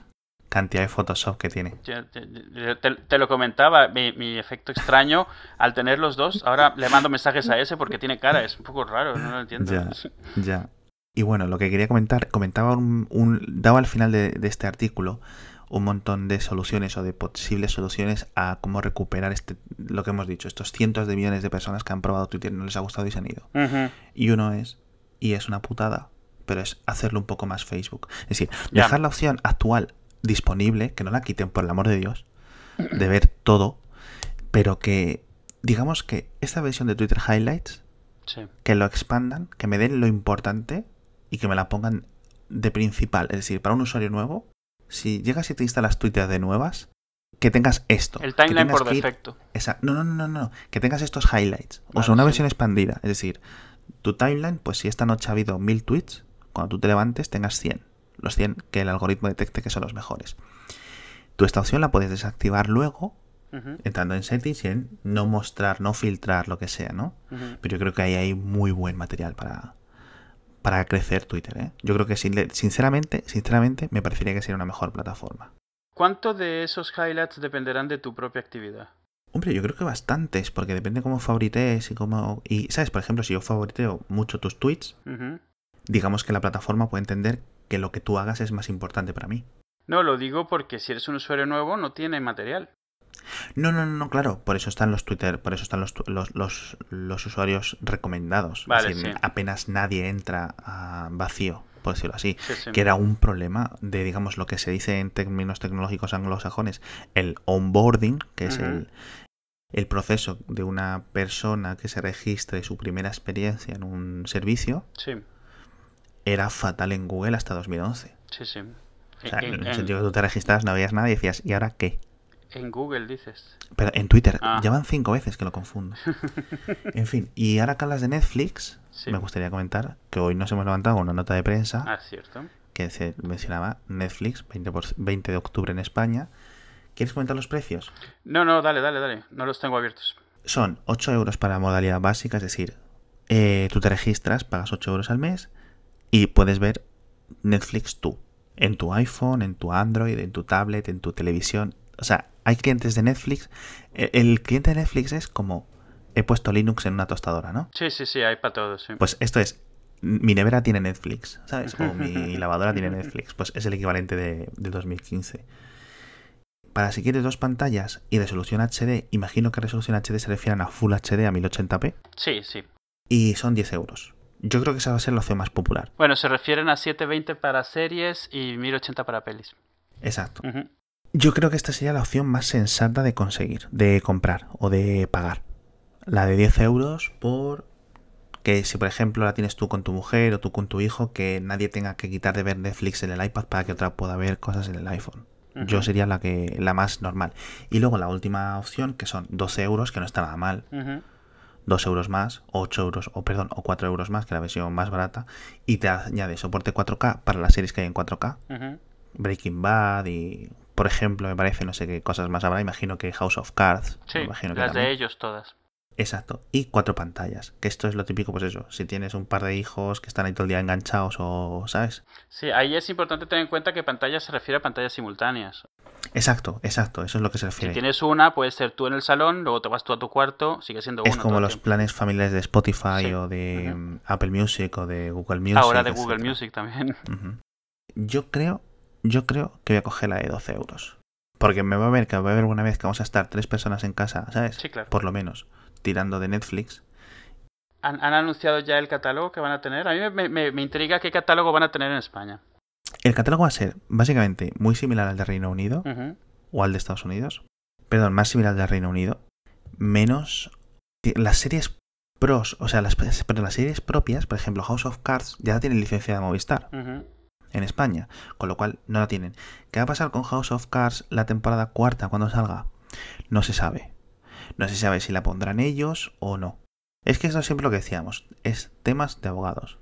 B: Cantidad de Photoshop que tiene.
A: te, lo comentaba, mi, efecto extraño al tener los dos. Ahora le mando mensajes a ese porque tiene cara, es un poco raro, no lo entiendo.
B: Ya, ya. Y bueno, lo que quería comentar, comentaba un, daba al final de, este artículo un montón de soluciones o de posibles soluciones a cómo recuperar este lo que hemos dicho, estos cientos de millones de personas que han probado Twitter y no les ha gustado y se han ido. Y uno es, y es una putada, pero es hacerlo un poco más Facebook. Es decir, dejar la opción actual disponible, que no la quiten por el amor de Dios, de ver todo, pero que digamos que esta versión de Twitter Highlights, que lo expandan, que me den lo importante y que me la pongan de principal. Es decir, para un usuario nuevo, si llegas y te instalas Twitter de nuevas, que tengas esto.
A: El timeline por defecto.
B: no, no, no, no, que tengas estos highlights. o sea, una versión expandida. Es decir, tu timeline, pues si esta noche ha habido mil tweets, cuando tú te levantes tengas 100. Los 100 que el algoritmo detecte que son los mejores. Tú esta opción la puedes desactivar luego entrando en settings y en no mostrar, no filtrar, lo que sea, ¿no? Pero yo creo que ahí hay muy buen material para, para crecer Twitter. ¿eh? Yo creo que sinceramente, sinceramente me parecería que sería una mejor plataforma.
A: ¿Cuánto de esos highlights dependerán de tu propia actividad?
B: Hombre, yo creo que bastantes, porque depende cómo favorites y cómo... Y, ¿sabes? Por ejemplo, si yo favoriteo mucho tus tweets, digamos que la plataforma puede entender que lo que tú hagas es más importante para mí.
A: No, lo digo porque si eres un usuario nuevo no tiene material.
B: No, no, no, claro, por eso están los Twitter, por eso están los, los, los, usuarios recomendados. apenas nadie entra a vacío, por decirlo así. Que era un problema de, digamos, lo que se dice en términos tecnológicos anglosajones, el onboarding, que es el, el proceso de una persona que se registre su primera experiencia en un servicio. Era fatal en Google hasta 2011.
A: Sí, sí.
B: O sea, en, el sentido que tú te registras, no veías nada y decías, ¿y ahora qué?
A: En Google dices.
B: Pero en Twitter. Ah. Ya van cinco veces que lo confundo. [LAUGHS] en fin, y ahora que hablas de Netflix, me gustaría comentar que hoy nos hemos levantado una nota de prensa.
A: Ah, cierto.
B: Que se mencionaba Netflix, 20, 20 de octubre en España. ¿Quieres comentar los precios?
A: No, no, dale, dale, dale. No los tengo abiertos.
B: Son 8 euros para modalidad básica, es decir, eh, tú te registras, pagas 8 euros al mes y puedes ver Netflix tú. En tu iPhone, en tu Android, en tu tablet, en tu televisión. O sea, hay clientes de Netflix. E, el cliente de Netflix es como he puesto Linux en una tostadora, ¿no?
A: Sí, sí, sí, hay para todos. Sí.
B: Pues esto es, mi nevera tiene Netflix, ¿sabes? O mi [LAUGHS] lavadora tiene Netflix. Pues es el equivalente de, 2015. Para si quieres dos pantallas y resolución HD, imagino que resolución HD se refieren a Full HD a 1080p.
A: Sí, sí.
B: Y son 10 euros. Yo creo que esa va a ser la opción más popular.
A: Bueno, se refieren a 720 para series y 1080 para pelis.
B: Exacto. Yo creo que esta sería la opción más sensata de conseguir, de comprar o de pagar. La de 10 euros por que si por ejemplo la tienes tú con tu mujer o tú con tu hijo, que nadie tenga que quitar de ver Netflix en el iPad para que otra pueda ver cosas en el iPhone. Yo sería la que la más normal. Y luego la última opción, que son 12 euros, que no está nada mal. 2 euros más, 8 euros, o perdón, o 4 euros más, que la versión más barata, y te añade soporte 4K para las series que hay en 4K. Breaking Bad y por ejemplo, me parece, no sé qué cosas más habrá, imagino que House of Cards.
A: Sí,
B: imagino
A: las de ellos todas.
B: Exacto. Y cuatro pantallas. Que esto es lo típico, pues eso. Si tienes un par de hijos que están ahí todo el día enganchados o, ¿sabes?
A: Sí, ahí es importante tener en cuenta que pantalla se refiere a pantallas simultáneas.
B: Exacto, exacto. Eso es lo que se refiere.
A: Si tienes una, puede ser tú en el salón, luego te vas tú a tu cuarto, sigue siendo
B: Es como los planes familiares de Spotify o de mm, Apple Music o de Google Music.
A: Ahora de Google Music también. [LAUGHS]
B: Yo creo yo creo que voy a coger la de 12 euros. Porque me va a ver que va a haber alguna vez que vamos a estar tres personas en casa, ¿sabes?
A: Sí, claro.
B: Por lo menos, tirando de Netflix.
A: ¿Han, anunciado ya el catálogo que van a tener? A mí me, intriga qué catálogo van a tener en España.
B: El catálogo va a ser básicamente muy similar al de Reino Unido o al de Estados Unidos. Perdón, más similar al de Reino Unido. Menos las series pros, o sea, las, [LAUGHS] pero las series propias, por ejemplo, House of Cards, ya tienen licencia de Movistar en España, con lo cual no la tienen. ¿Qué va a pasar con House of Cards la temporada cuarta cuando salga? No se sabe. No se sabe si la pondrán ellos o no. Es que eso es siempre lo que decíamos, es temas de abogados.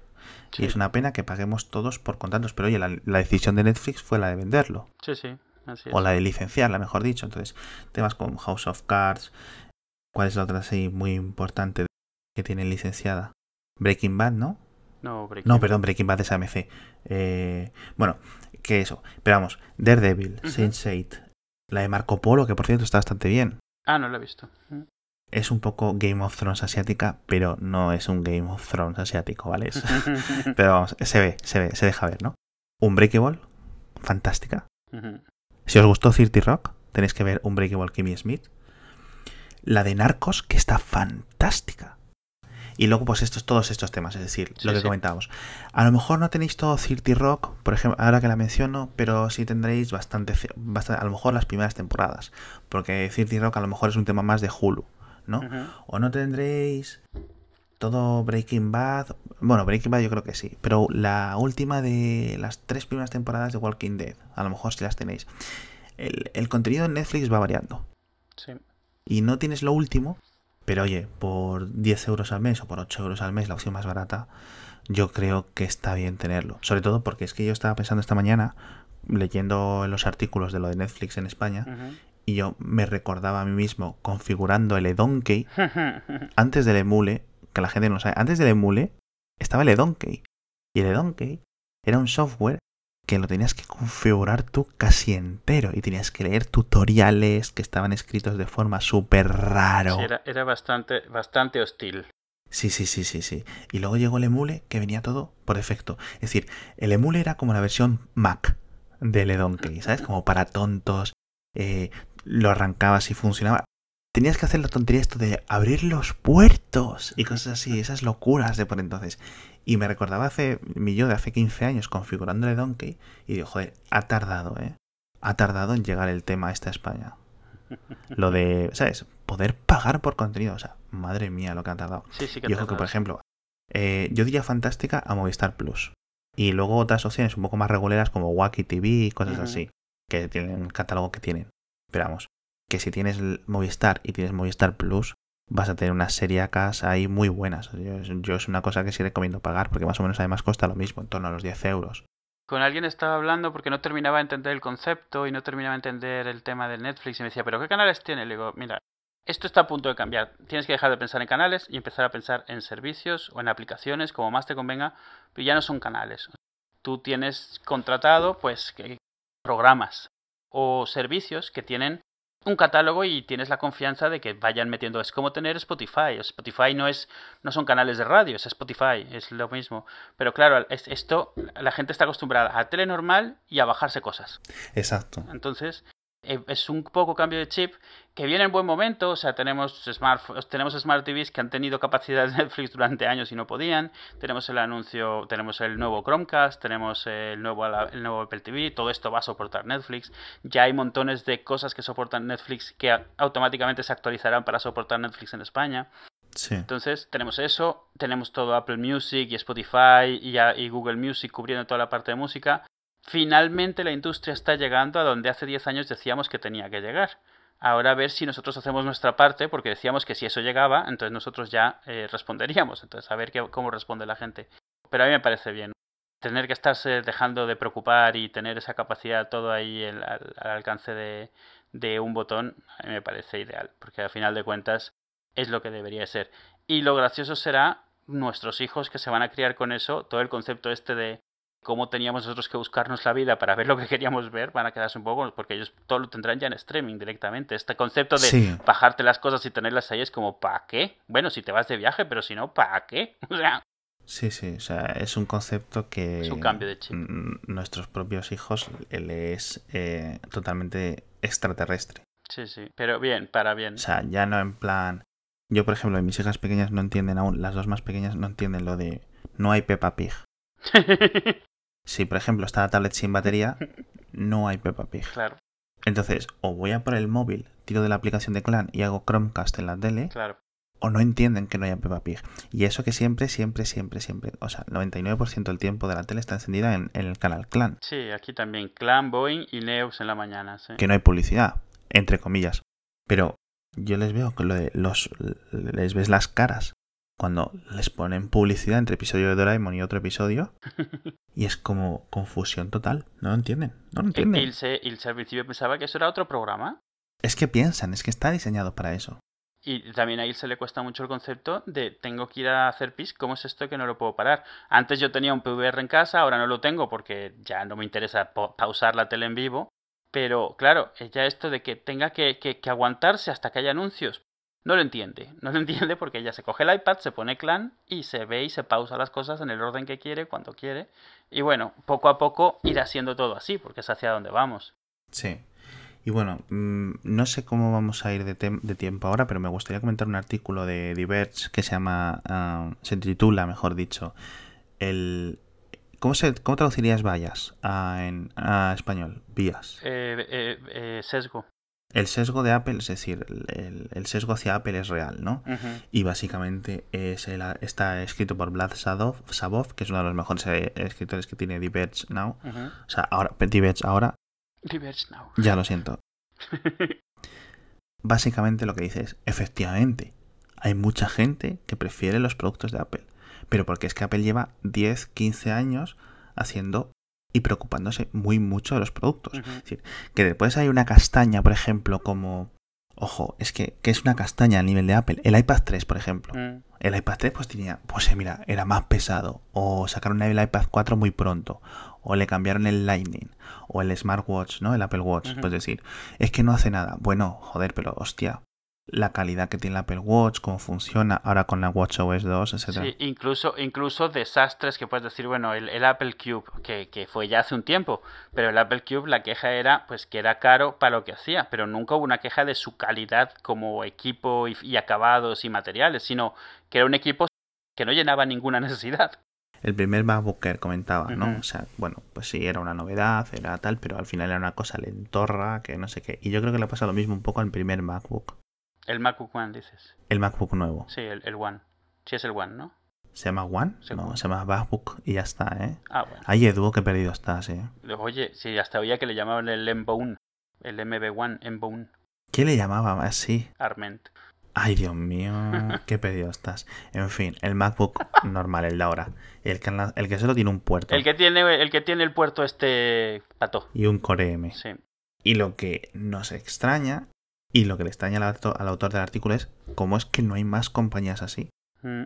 B: Y es una pena que paguemos todos por contratos, pero oye, la, decisión de Netflix fue la de venderlo.
A: Sí, sí, así
B: O la de licenciarla, mejor dicho. Entonces, temas como House of Cards, ¿cuál es la otra así muy importante que tienen licenciada? Breaking Bad, ¿no?
A: No,
B: no, perdón, Breaking Bad es AMC. Eh, bueno, que eso. Pero vamos, Daredevil, Saint-Seiya, la de Marco Polo, que por cierto está bastante bien.
A: Ah, no lo he visto.
B: Es un poco Game of Thrones asiática, pero no es un Game of Thrones asiático, ¿vale? [LAUGHS] pero vamos, se ve, se ve, se deja ver, ¿no? Unbreakable, fantástica. Si os gustó Cirti Rock, tenéis que ver Unbreakable Kimmy Smith. La de Narcos, que está fantástica. Y luego, pues estos, todos estos temas, es decir, lo que comentábamos. A lo mejor no tenéis todo Cirti Rock, por ejemplo, ahora que la menciono, pero sí tendréis bastante, bastante a lo mejor las primeras temporadas. Porque Cirti Rock a lo mejor es un tema más de Hulu, ¿no? O no tendréis todo Breaking Bad. Bueno, Breaking Bad yo creo que sí. Pero la última de las tres primeras temporadas de Walking Dead, a lo mejor si las tenéis. El, el contenido en Netflix va variando.
A: Sí.
B: Y no tienes lo último, pero oye, por 10 euros al mes o por 8 euros al mes, la opción más barata, yo creo que está bien tenerlo. Sobre todo porque es que yo estaba pensando esta mañana, leyendo los artículos de lo de Netflix en España, y yo me recordaba a mí mismo configurando el eDonkey [LAUGHS] antes del emule, que la gente no sabe, antes del emule estaba el eDonkey. Y el eDonkey era un software que lo tenías que configurar tú casi entero y tenías que leer tutoriales que estaban escritos de forma súper raro.
A: era, era, bastante, bastante hostil.
B: Sí, sí, sí, sí, sí. Y luego llegó el emule que venía todo por defecto. Es decir, el emule era como la versión Mac del Edonkey, ¿sabes? Como para tontos. Eh, lo arrancabas y funcionaba. Tenías que hacer la tontería esto de abrir los puertos y cosas así, esas locuras de por entonces. Y me recordaba hace mi yo de hace 15 años configurándole Donkey y digo, joder, ha tardado, ¿eh? Ha tardado en llegar el tema a esta España. Lo de, ¿sabes? Poder pagar por contenido. O sea, madre mía lo que ha tardado.
A: Sí, que,
B: por ejemplo, eh, yo diría fantástica a Movistar Plus. Y luego otras opciones un poco más reguleras como Wacky TV y cosas así. Que tienen el catálogo que tienen. Pero vamos, que si tienes Movistar y tienes Movistar Plus, vas a tener unas seriacas ahí muy buenas. Yo, es una cosa que sí recomiendo pagar porque más o menos además cuesta lo mismo, en torno a los 10 euros.
A: Con alguien estaba hablando porque no terminaba de entender el concepto y no terminaba de entender el tema del Netflix y me decía, ¿pero qué canales tiene? Le digo, mira, esto está a punto de cambiar. Tienes que dejar de pensar en canales y empezar a pensar en servicios o en aplicaciones, como más te convenga, pero ya no son canales. Tú tienes contratado, pues, programas o servicios que tienen un catálogo y tienes la confianza de que vayan metiendo. Es como tener Spotify. Spotify no es, no son canales de radio, es Spotify, es lo mismo. Pero claro, esto la gente está acostumbrada a tele normal y a bajarse cosas.
B: Exacto.
A: Entonces, es un poco cambio de chip que viene en buen momento, o sea, tenemos smart, tenemos smart TVs que han tenido capacidad de Netflix durante años y no podían, tenemos el anuncio, tenemos el nuevo Chromecast, tenemos el nuevo, el nuevo Apple TV, todo esto va a soportar Netflix, ya hay montones de cosas que soportan Netflix que automáticamente se actualizarán para soportar Netflix en España.
B: Sí.
A: Entonces tenemos eso, tenemos todo Apple Music y Spotify y, y Google Music cubriendo toda la parte de música Finalmente la industria está llegando a donde hace 10 años decíamos que tenía que llegar. Ahora a ver si nosotros hacemos nuestra parte, porque decíamos que si eso llegaba, entonces nosotros ya eh, responderíamos. Entonces a ver qué, cómo responde la gente. Pero a mí me parece bien. Tener que estarse dejando de preocupar y tener esa capacidad todo ahí al, al, alcance de, de un botón, a mí me parece ideal, porque al final de cuentas es lo que debería ser. Y lo gracioso será nuestros hijos que se van a criar con eso, todo el concepto este de cómo teníamos nosotros que buscarnos la vida para ver lo que queríamos ver, van a quedarse un poco, porque ellos todo lo tendrán ya en streaming directamente. Este concepto de bajarte las cosas y tenerlas ahí es como, ¿para qué? Bueno, si te vas de viaje, pero si no, ¿para qué? [LAUGHS] O sea...
B: Sí, sí, o sea, es un concepto que...
A: Es un cambio de chip.
B: Nuestros propios hijos le es eh, totalmente extraterrestre.
A: Sí, sí, pero bien, para bien.
B: O sea, ya no en plan... Yo, por ejemplo, mis hijas pequeñas no entienden aún, las dos más pequeñas no entienden lo de no hay Peppa Pig. [LAUGHS] Si, por ejemplo, está la tablet sin batería, no hay Peppa Pig.
A: Claro.
B: Entonces, o voy a por el móvil, tiro de la aplicación de Clan y hago Chromecast en la tele,
A: claro.
B: o no entienden que no haya Peppa Pig. Y eso que siempre, siempre, siempre, siempre, o sea, el 99% del tiempo de la tele está encendida en, el canal Clan.
A: Sí, aquí también Clan, Boeing y Neus en la mañana, sí.
B: Que no hay publicidad, entre comillas. Pero yo les veo que lo de los les ves las caras cuando les ponen publicidad entre episodio de Doraemon y otro episodio [LAUGHS] y es como confusión total. No lo entienden. No lo entienden.
A: Ilse, Ilse al principio pensaba que eso era otro programa.
B: Es que piensan, es que está diseñado para eso.
A: Y también a él se le cuesta mucho el concepto de tengo que ir a hacer pis, ¿cómo es esto que no lo puedo parar? Antes yo tenía un PVR en casa, ahora no lo tengo porque ya no me interesa pausar la tele en vivo. Pero claro, ya esto de que tenga que, que, que aguantarse hasta que haya anuncios, no lo entiende. No lo [LAUGHS] entiende porque ella se coge el iPad, se pone clan y se ve y se pausa las cosas en el orden que quiere, cuando quiere. Y bueno, poco a poco irá siendo todo así, porque es hacia donde vamos.
B: Sí. Y bueno, mm, no sé cómo vamos a ir de, tiempo ahora, pero me gustaría comentar un artículo de Diverge que se llama, ah, se titula, mejor dicho, el... ¿Cómo, se, cómo traducirías vallas a, en a español? Vías.
A: Eh, eh, eh, sesgo.
B: El sesgo de Apple, es decir, el, sesgo hacia Apple es real, ¿no? Y básicamente es está escrito por Vlad Sabov, que es uno de los mejores escritores que tiene Diverge Now. O sea, ahora, Diverge ahora.
A: Diverge Now.
B: Ya lo siento. [LAUGHS] básicamente lo que dice es, efectivamente, hay mucha gente que prefiere los productos de Apple. Pero porque es que Apple lleva 10, 15 años haciendo y preocupándose muy mucho de los productos. Es decir, que después hay una castaña, por ejemplo, como... Ojo, es que, es una castaña a nivel de Apple. El iPad 3, por ejemplo. Mm. El iPad 3 pues tenía, pues eh, mira, era más pesado. O sacaron el iPad 4 muy pronto. O le cambiaron el Lightning. O el Smartwatch, ¿no? El Apple Watch. Pues decir, es que no hace nada. Bueno, joder, pero hostia, la calidad que tiene el Apple Watch, cómo funciona ahora con la Watch OS 2, etc.
A: Sí, incluso, incluso desastres que puedes decir, bueno, el, Apple Cube, que, que, fue ya hace un tiempo, pero el Apple Cube la queja era pues que era caro para lo que hacía, pero nunca hubo una queja de su calidad como equipo y, acabados y materiales, sino que era un equipo que no llenaba ninguna [LAUGHS] necesidad.
B: El primer MacBook Air comentaba, ¿no? O sea, bueno, pues sí, era una novedad, era tal, pero al final era una cosa lentorra, que no sé qué. Y yo creo que le pasa lo mismo un poco al primer MacBook.
A: El MacBook One, dices.
B: El MacBook nuevo.
A: Sí, el, One. Sí, es el One, ¿no?
B: ¿Se llama One? no, se llama MacBook y ya está, ¿eh?
A: Ah, bueno.
B: Ay, Edu, qué perdido estás, ¿eh?
A: Oye, sí, hasta oía que le llamaban el M-Bone. El MB1, M-Bone.
B: ¿Qué le llamaba así?
A: Arment.
B: Ay, Dios mío, [LAUGHS] qué perdido estás. En fin, el MacBook normal, el de ahora. El que, el que solo tiene un puerto.
A: El que tiene el, que tiene el puerto este pato.
B: Y un Core M.
A: Sí.
B: Y lo que nos extraña y lo que le extraña al, autor del artículo es cómo es que no hay más compañías así. Mm.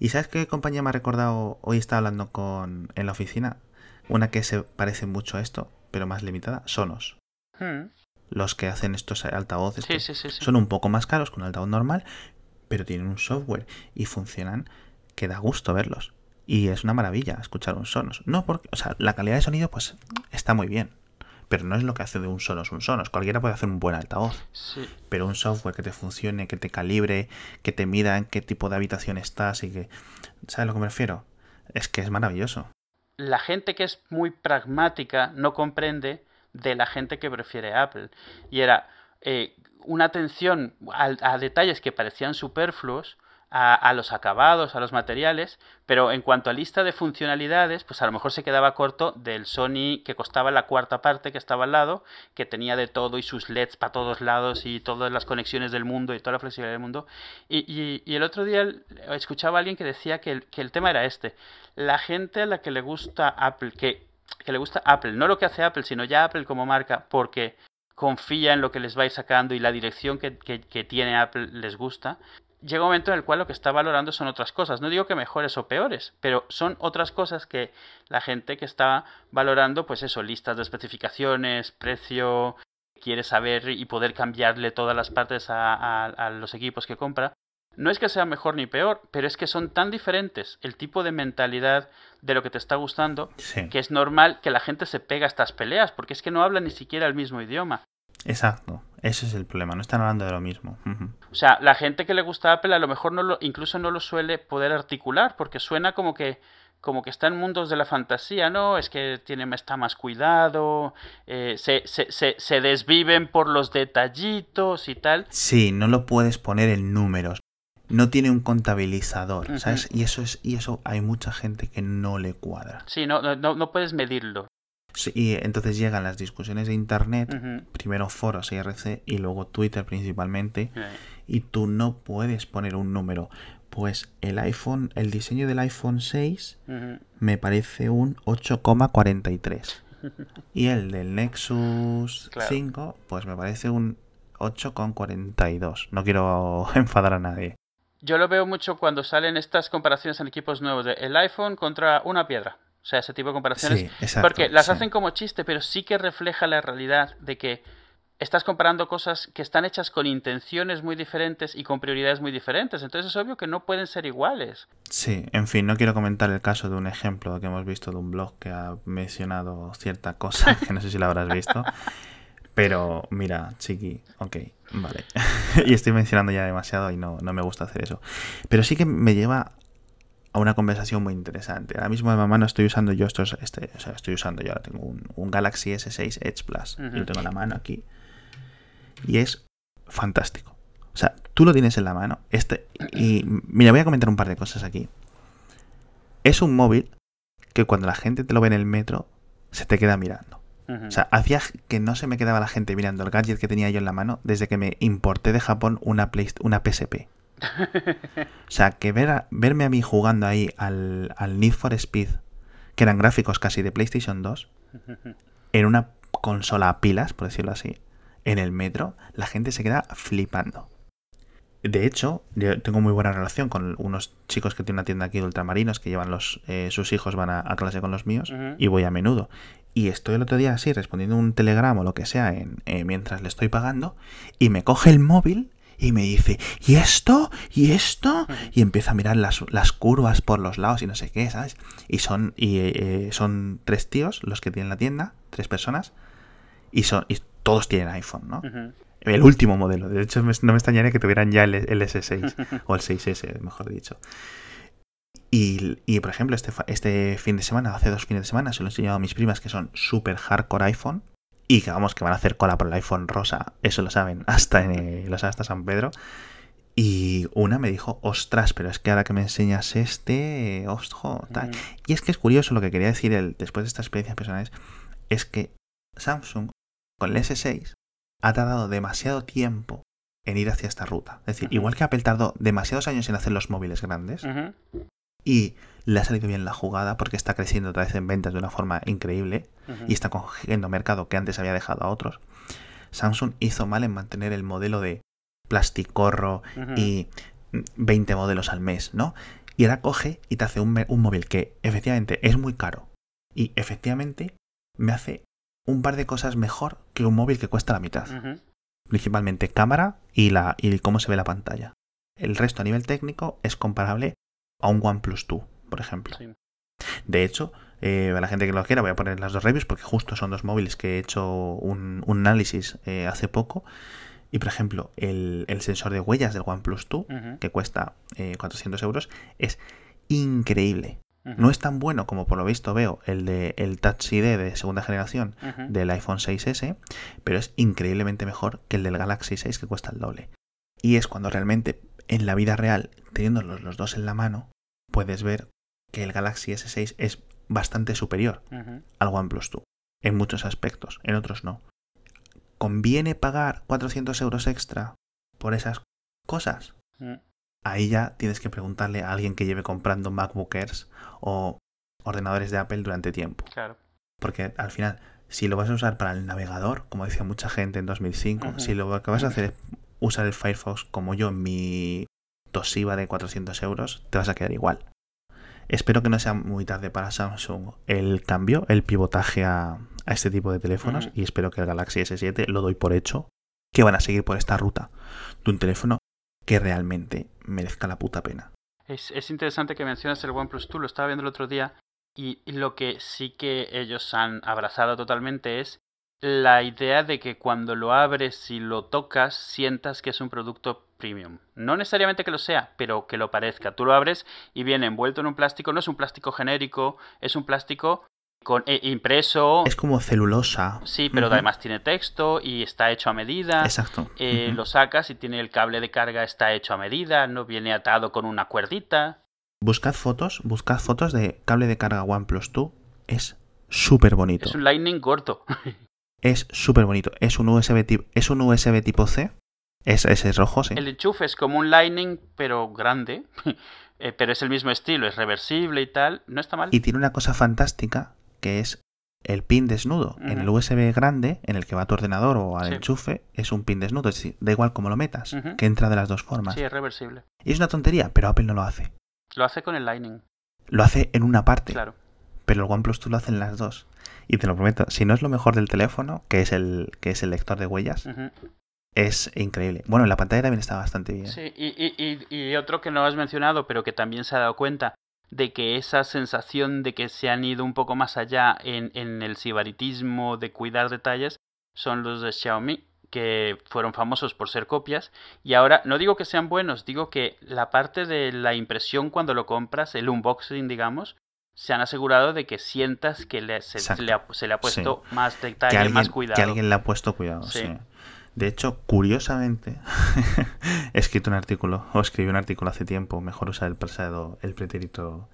B: ¿Y sabes qué compañía me ha recordado? Hoy estaba hablando con en la oficina. Una que se parece mucho a esto, pero más limitada. Sonos. Mm. Los que hacen estos altavoces. son un poco más caros que un altavoz normal, pero tienen un software y funcionan que da gusto verlos. Y es una maravilla escuchar un Sonos. No, porque, o sea, la calidad de sonido, pues, está muy bien pero no es lo que hace de un Sonos un Sonos. Cualquiera puede hacer un buen altavoz. Pero un software que te funcione, que te calibre, que te mida en qué tipo de habitación estás y que... ¿Sabes a lo que me refiero? Es que es maravilloso.
A: La gente que es muy pragmática no comprende de la gente que prefiere Apple. Y era eh, una atención a detalles que parecían superfluos a, los acabados, a los materiales, pero en cuanto a lista de funcionalidades, pues a lo mejor se quedaba corto del Sony que costaba la cuarta parte que estaba al lado, que tenía de todo y sus LEDs para todos lados y todas las conexiones del mundo y toda la flexibilidad del mundo. Y, y, el otro día escuchaba a alguien que decía que el, que el tema era este. La gente a la que le gusta Apple, que, que le gusta Apple, no lo que hace Apple, sino ya Apple como marca, porque confía en lo que les vais sacando y la dirección que, que, tiene Apple les gusta, llega un momento en el cual lo que está valorando son otras cosas. No digo que mejores o peores, pero son otras cosas que la gente que está valorando, pues eso, listas de especificaciones, precio, quiere saber y poder cambiarle todas las partes a, los equipos que compra. No es que sea mejor ni peor, pero es que son tan diferentes el tipo de mentalidad de lo que te está gustando que es normal que la gente se pega a estas peleas, porque es que no habla ni siquiera el mismo idioma.
B: Exacto, ese es el problema, no están hablando de lo mismo.
A: O sea, la gente que le gusta Apple a lo mejor no lo, incluso no lo suele poder articular porque suena como que como que está en mundos de la fantasía, ¿no? Es que tiene, está más cuidado, eh, se, se, se, desviven por los detallitos y tal.
B: Sí, no lo puedes poner en números. No tiene un contabilizador, ¿sabes? Y eso es y eso hay mucha gente que no le cuadra.
A: Sí, no, no, no puedes medirlo
B: y entonces llegan las discusiones de internet, primero foros IRC y luego Twitter principalmente, y tú no puedes poner un número. Pues el iPhone, el diseño del iPhone 6 me parece un 8,43. [LAUGHS] y el del Nexus 5, pues me parece un 8,42. No quiero [LAUGHS] enfadar a nadie.
A: Yo lo veo mucho cuando salen estas comparaciones en equipos nuevos de el iPhone contra una piedra. O sea, ese tipo de comparaciones.
B: Sí, exacto,
A: porque las
B: sí.
A: hacen como chiste, pero sí que refleja la realidad de que estás comparando cosas que están hechas con intenciones muy diferentes y con prioridades muy diferentes. Entonces es obvio que no pueden ser iguales.
B: Sí, en fin, no quiero comentar el caso de un ejemplo que hemos visto de un blog que ha mencionado cierta cosa, [LAUGHS] que no sé si la habrás visto. Pero mira, chiqui, ok, vale. [LAUGHS] y estoy mencionando ya demasiado y no, no me gusta hacer eso. Pero sí que me lleva a una conversación muy interesante. Ahora mismo de mamá no estoy usando yo estos, este, o sea, estoy usando yo ahora tengo un, un Galaxy S6 Edge Plus. Y lo tengo en la mano aquí. Y es fantástico. O sea, tú lo tienes en la mano. Este, y mira, voy a comentar un par de cosas aquí. Es un móvil que cuando la gente te lo ve en el metro, se te queda mirando. O sea, hacía que no se me quedaba la gente mirando el gadget que tenía yo en la mano desde que me importé de Japón una, Play- una PSP. O sea, que ver a- verme a mí jugando ahí al, al Need for Speed, que eran gráficos casi de PlayStation 2, en una consola a pilas, por decirlo así, en el metro, la gente se queda flipando. De hecho, yo tengo muy buena relación con unos chicos que tienen una tienda aquí de ultramarinos que llevan los eh, sus hijos van a, a clase con los míos y voy a menudo. Y estoy el otro día así respondiendo un telegrama o lo que sea en, eh, mientras le estoy pagando y me coge el móvil y me dice, ¿y esto? ¿Y esto? Y empieza a mirar las, las curvas por los lados y no sé qué, ¿sabes? Y son, y, eh, son tres tíos los que tienen la tienda, tres personas, y, son, y todos tienen iPhone, ¿no? El último modelo. De hecho, no me extrañaría que tuvieran ya el, el S6 [LAUGHS] o el 6S, mejor dicho. Y, y, por ejemplo, este, este fin de semana, hace dos fines de semana, se lo he enseñado a mis primas que son super hardcore iPhone y que vamos, que van a hacer cola por el iPhone rosa, eso lo saben, hasta en, lo sabe hasta San Pedro. Y una me dijo, ostras, pero es que ahora que me enseñas este, ojo, tal. Y es que es curioso lo que quería decir el, después de estas experiencias personales, es que Samsung con el S6 ha tardado demasiado tiempo en ir hacia esta ruta. Es decir, igual que Apple tardó demasiados años en hacer los móviles grandes. Y le ha salido bien la jugada porque está creciendo otra vez en ventas de una forma increíble y está cogiendo mercado que antes había dejado a otros. Samsung hizo mal en mantener el modelo de plasticorro
A: Ujú.
B: y 20 modelos al mes, ¿no? Y ahora coge y te hace un, móvil que efectivamente es muy caro y efectivamente me hace un par de cosas mejor que un móvil que cuesta la mitad. Principalmente cámara y, la, y cómo se ve la pantalla. El resto a nivel técnico es comparable a un OnePlus 2, por ejemplo.
A: Sí.
B: De hecho, eh, a la gente que lo quiera voy a poner las dos reviews porque justo son dos móviles que he hecho un, un análisis eh, hace poco. Y por ejemplo, el, el sensor de huellas del OnePlus 2,
A: Ujú.
B: que cuesta eh, 400 euros, es increíble. No es tan bueno como por lo visto veo el de el Touch ID de segunda generación del iPhone 6S, pero es increíblemente mejor que el del Galaxy 6 que cuesta el doble. Y es cuando realmente en la vida real, teniendo los, dos en la mano, puedes ver que el Galaxy S6 es bastante superior al OnePlus 2 en muchos aspectos, en otros no. ¿Conviene pagar 400 euros extra por esas cosas?
A: Ujú.
B: Ahí ya tienes que preguntarle a alguien que lleve comprando MacBookers o ordenadores de Apple durante tiempo.
A: Claro.
B: Porque al final, si lo vas a usar para el navegador, como decía mucha gente en 2005,
A: Ujú.
B: si lo que vas a hacer es usar el Firefox como yo en mi Toshiba de 400 euros, te vas a quedar igual. Espero que no sea muy tarde para Samsung el cambio, el pivotaje a, a este tipo de teléfonos y espero que el Galaxy S7 lo doy por hecho, que van a seguir por esta ruta de un teléfono que realmente merezca la puta pena.
A: Es, es interesante que mencionas el OnePlus 2, lo estaba viendo el otro día, y y lo que sí que ellos han abrazado totalmente es la idea de que cuando lo abres y lo tocas, sientas que es un producto premium. No necesariamente que lo sea, pero que lo parezca. Tú lo abres y viene envuelto en un plástico, no es un plástico genérico, es un plástico con eh, impreso.
B: Es como celulosa.
A: Sí, pero además tiene texto y está hecho a medida.
B: Exacto.
A: Eh. Lo sacas y tiene el cable de carga, está hecho a medida, no viene atado con una cuerdita.
B: Buscad fotos, buscad fotos de cable de carga OnePlus 2. Es súper bonito.
A: Es un Lightning gordo. [LAUGHS]
B: Es súper bonito. Es un USB tipo, es un USB tipo C. Es ese rojo, sí.
A: El enchufe es como un Lightning, pero grande. [LAUGHS] Eh, pero es el mismo estilo, es reversible y tal. No está mal.
B: Y tiene una cosa fantástica que es el pin desnudo en el. USB grande, en el que va tu ordenador o al
A: Sí.
B: enchufe, es un pin desnudo. Es decir, da igual cómo lo metas, que entra de las dos formas.
A: Sí, es reversible.
B: Y es una tontería, pero Apple no lo hace.
A: Lo hace con el Lightning,
B: Lo hace en una parte,
A: claro.
B: pero el OnePlus tú lo haces en las dos. Y te lo prometo, si no es lo mejor del teléfono, que es el, que es el lector de huellas, es increíble. Bueno, la pantalla también está bastante bien.
A: Sí, y, y, y, y otro que no has mencionado, pero que también se ha dado cuenta de que esa sensación de que se han ido un poco más allá en, en el sibaritismo de cuidar detalles son los de Xiaomi, que fueron famosos por ser copias. Y ahora, no digo que sean buenos, digo que la parte de la impresión cuando lo compras, el unboxing, digamos, se han asegurado de que sientas que le, se,
B: Exacto.
A: le ha, se le ha puesto más detalle,
B: que alguien,
A: más cuidado.
B: que alguien le ha puesto cuidado.
A: Sí.
B: sí. De hecho, curiosamente, [LAUGHS] he escrito un artículo, o escribí un artículo hace tiempo, mejor usar el presado, el pretérito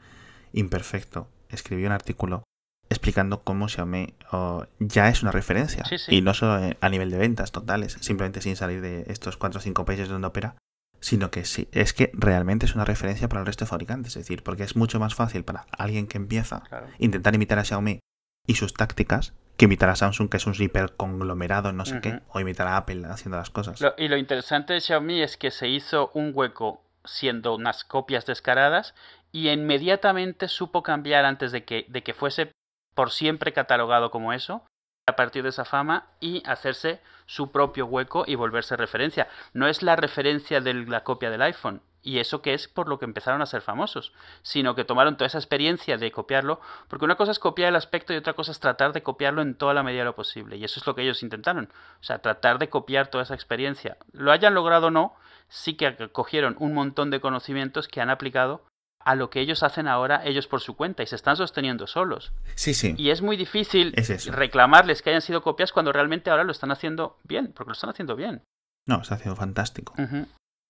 B: imperfecto. Escribí un artículo explicando cómo Xiaomi oh, ya es una referencia.
A: Sí, sí.
B: Y no solo eh, a nivel de ventas totales, simplemente sin salir de estos 4 o 5 países donde opera, sino que sí, es que realmente es una referencia para el resto de fabricantes. Es decir, porque es mucho más fácil para alguien que empieza
A: Claro.
B: intentar imitar a Xiaomi y sus tácticas que imitar a Samsung, que es un hiper conglomerado, no sé qué, o imitar a Apple haciendo las cosas.
A: Lo- y lo interesante de Xiaomi es que se hizo un hueco siendo unas copias descaradas y inmediatamente supo cambiar antes de que, de que fuese por siempre catalogado como eso, a partir de esa fama y hacerse su propio hueco y volverse referencia. No es la referencia de la copia del iPhone, y eso que es por lo que empezaron a ser famosos, sino que tomaron toda esa experiencia de copiarlo, porque una cosa es copiar el aspecto y otra cosa es tratar de copiarlo en toda la medida de lo posible, y eso es lo que ellos intentaron, o sea, tratar de copiar toda esa experiencia. Lo hayan logrado o no, sí que cogieron un montón de conocimientos que han aplicado a lo que ellos hacen ahora ellos por su cuenta y se están sosteniendo solos.
B: Sí, sí.
A: Y es muy difícil
B: Es
A: reclamarles que hayan sido copias cuando realmente ahora lo están haciendo bien, porque lo están haciendo bien.
B: No, está haciendo fantástico.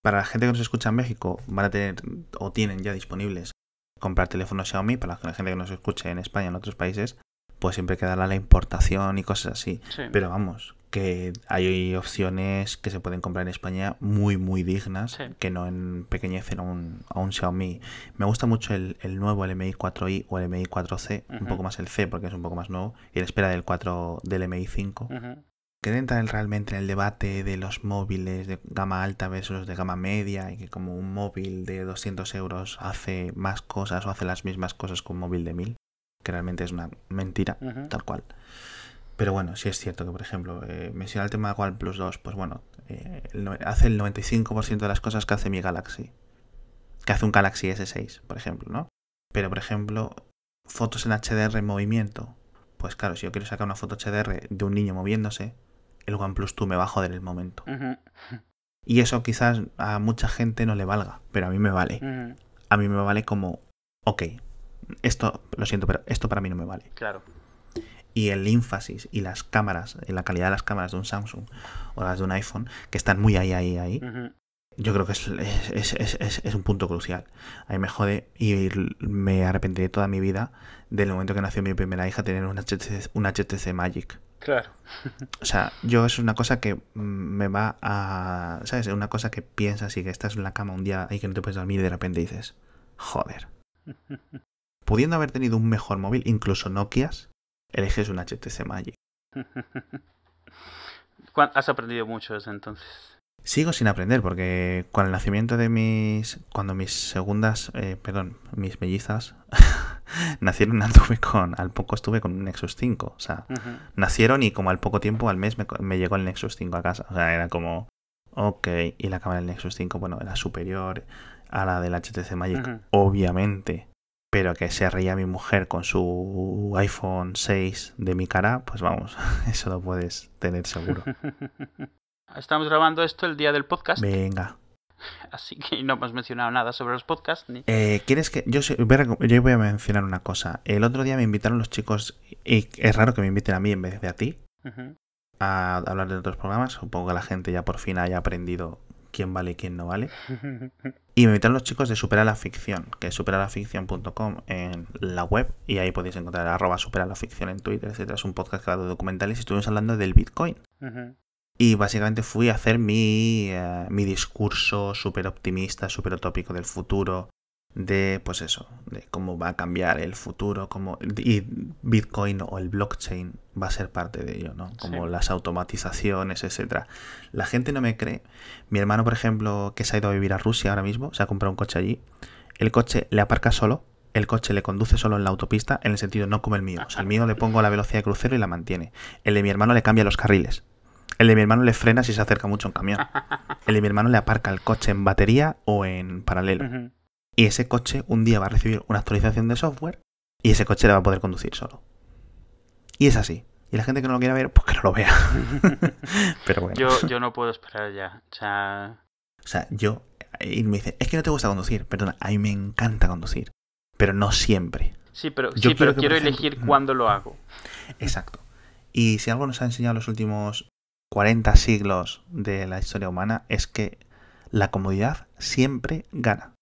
B: Para la gente que nos escucha en México, van a tener o tienen ya disponibles comprar teléfonos Xiaomi. Para la gente que nos escuche en España, en otros países, pues siempre quedará la importación y cosas así.
A: Sí.
B: Pero vamos, que hay opciones que se pueden comprar en España muy, muy dignas,
A: Sí.
B: que no empequeñecen a un, a un Xiaomi. Me gusta mucho el, el nuevo, el MI 4i o el MI 4C, un poco más el C porque es un poco más nuevo, y en espera del 4 del MI 5,
A: Ujú.
B: que entran realmente en el debate de los móviles de gama alta versus los de gama media, y que como un móvil de 200 euros hace más cosas o hace las mismas cosas que un móvil de 1000, que realmente es una mentira tal cual. Pero bueno, sí es cierto que, por ejemplo, eh, menciona el tema de OnePlus 2, pues bueno, eh, hace el 95% de las cosas que hace mi Galaxy. Que hace un Galaxy S6, por ejemplo, ¿no? Pero, por ejemplo, fotos en HDR en movimiento. Pues claro, si yo quiero sacar una foto HDR de un niño moviéndose, el OnePlus 2 me va a joder el momento. Y eso quizás a mucha gente no le valga, pero a mí me vale. A mí me vale como, ok, esto, lo siento, pero esto para mí no me vale.
A: Claro.
B: Y el énfasis y las cámaras, la calidad de las cámaras de un Samsung o las de un iPhone, que están muy ahí, ahí, ahí, yo creo que es, es, es- es- un punto crucial. A mí me jode y me arrepentiré toda mi vida del momento que nació mi primera hija tener un HTC, un HTC Magic.
A: Claro. [LAUGHS]
B: O sea, yo es una cosa que me va a... ¿Sabes? Es una cosa que piensas y que estás en la cama un día y que no te puedes dormir y de repente dices, joder. [LAUGHS] Pudiendo haber tenido un mejor móvil, incluso Nokias, eliges un HTC Magic. [LAUGHS]
A: ¿Cuán- Has aprendido mucho desde entonces.
B: Sigo sin aprender porque con el nacimiento de mis... Cuando mis segundas... eh, perdón, mis mellizas [LAUGHS] nacieron anduve con... Al poco estuve con un Nexus 5. O sea, nacieron y como al poco tiempo, al mes, me, llegó el Nexus 5 a casa. O sea, era como... Ok, y la cámara del Nexus 5, bueno, era superior a la del HTC Magic, obviamente. Pero que se reía mi mujer con su iPhone 6 de mi cara, pues vamos, [LAUGHS] eso lo puedes tener seguro. [LAUGHS]
A: Estamos grabando esto el día del podcast,
B: Venga. [LAUGHS]
A: así que no hemos mencionado nada sobre los podcasts. Ni...
B: Eh, ¿Quieres que.? Yo, yo voy a mencionar una cosa. El otro día me invitaron los chicos, y es raro que me inviten a mí en vez de a ti, a hablar de otros programas. Supongo que la gente ya por fin haya aprendido quién vale y quién no vale. [LAUGHS] Y me invitaron los chicos de Supera la Ficción, que es superalaficción.com en la web, y ahí podéis encontrar arroba supera la ficción en Twitter, etcétera. Es un podcast que va de documentales y estuvimos hablando del Bitcoin. Y básicamente fui a hacer mi, eh, mi discurso súper optimista, súper utópico del futuro, de pues eso, de cómo va a cambiar el futuro, cómo y Bitcoin o el blockchain va a ser parte de ello, ¿no? Como
A: Sí.
B: las automatizaciones, etcétera. La gente no me cree. Mi hermano, por ejemplo, que se ha ido a vivir a Rusia ahora mismo, se ha comprado un coche allí. El coche le aparca solo, el coche le conduce solo en la autopista, en el sentido no como el mío. O sea, el mío le pongo la velocidad de crucero y la mantiene. El de mi hermano le cambia los carriles. El de mi hermano le frena si se acerca mucho a un camión. El de mi hermano le aparca el coche en batería o en paralelo. Y ese coche un día va a recibir una actualización de software y ese coche le va a poder conducir solo. Y es así. Y la gente que no lo quiera ver, pues que no lo vea. [LAUGHS] Pero bueno.
A: Yo, yo no puedo esperar ya. O sea,
B: O sea, yo... Y me dice, es que no te gusta conducir. Perdona, a mí me encanta conducir. Pero no siempre.
A: sí, pero,
B: Yo
A: sí,
B: quiero
A: pero
B: que,
A: quiero
B: ejemplo-
A: elegir
B: Ujú.
A: cuándo lo hago.
B: Exacto. Y si algo nos ha enseñado los últimos 40 siglos de la historia humana es que la comodidad siempre gana.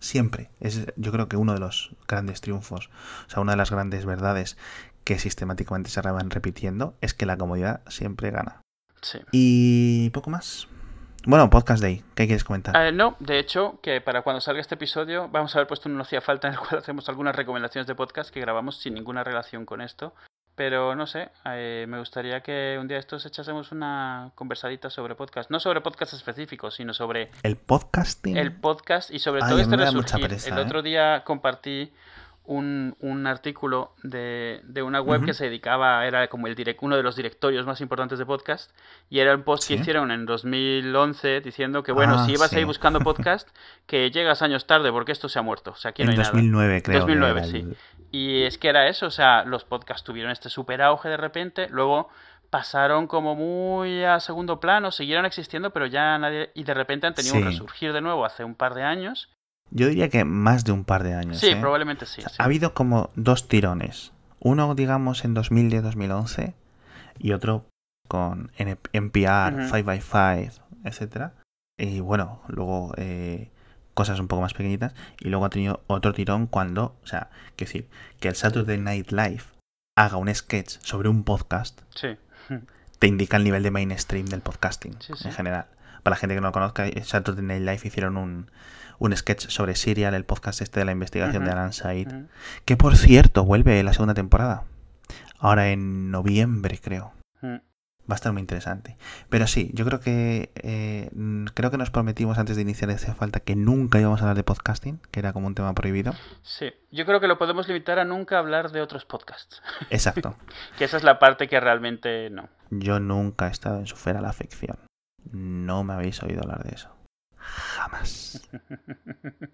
B: Siempre. Es yo creo que uno de los grandes triunfos, o sea, una de las grandes verdades que sistemáticamente se van repitiendo es que la comodidad siempre gana.
A: Sí.
B: Y poco más. Bueno, Podcast Day, ¿qué quieres comentar?
A: Eh, no, de hecho, que para cuando salga este episodio vamos a haber puesto un no hacía falta en el cual hacemos algunas recomendaciones de podcast que grabamos sin ninguna relación con esto. Pero no sé, eh, me gustaría que un día de estos echásemos una conversadita sobre podcast. No sobre podcast específicos, sino sobre
B: El podcasting.
A: el podcast y sobre
B: Ay,
A: todo resurgir.
B: pereza,
A: el
B: ¿eh?
A: otro día compartí un, un artículo de, de una web que se dedicaba, era como el direct, uno de los directorios más importantes de podcast, y era un post
B: Sí.
A: que hicieron en 2011 diciendo que, bueno,
B: Ah,
A: si ibas
B: sí.
A: ahí buscando podcast, que llegas años tarde porque esto se ha muerto. O sea, aquí no
B: en
A: hay
B: 2009 creo. que
A: 2009,
B: era
A: sí.
B: el-
A: y es que era eso, o sea, los podcasts tuvieron este super auge de repente, luego pasaron como muy a segundo plano, siguieron existiendo, pero ya nadie, y de repente han tenido un
B: Sí.
A: resurgir de nuevo hace un par de años.
B: Yo diría que más de un par de años.
A: Sí,
B: ¿eh?
A: probablemente sí.
B: O sea,
A: sí.
B: Ha habido como dos tirones. Uno, digamos, en 2010-2011 y otro con NPR,
A: Ujú.
B: 5x5, etcétera. Y bueno, luego eh, cosas un poco más pequeñitas. Y luego ha tenido otro tirón cuando, o sea, quiero decir, que el Saturday Night Live haga un sketch sobre un podcast,
A: Sí.
B: te indica el nivel de mainstream del podcasting
A: Sí, sí.
B: en general. Para la gente que no lo conozca, Saturday Night Live hicieron un, un sketch sobre Serial, el podcast este de la investigación de Alan Said. Que por cierto, vuelve la segunda temporada. Ahora en noviembre, creo. Va a estar muy interesante. Pero sí, yo creo que eh, creo que nos prometimos antes de iniciar esta falta que nunca íbamos a hablar de podcasting, que era como un tema prohibido.
A: Sí, yo creo que lo podemos limitar a nunca hablar de otros podcasts. [LAUGHS]
B: Exacto.
A: que esa es la parte que realmente no.
B: Yo nunca he estado en su fera la afección. No me habéis oído hablar de eso. Jamás. [LAUGHS]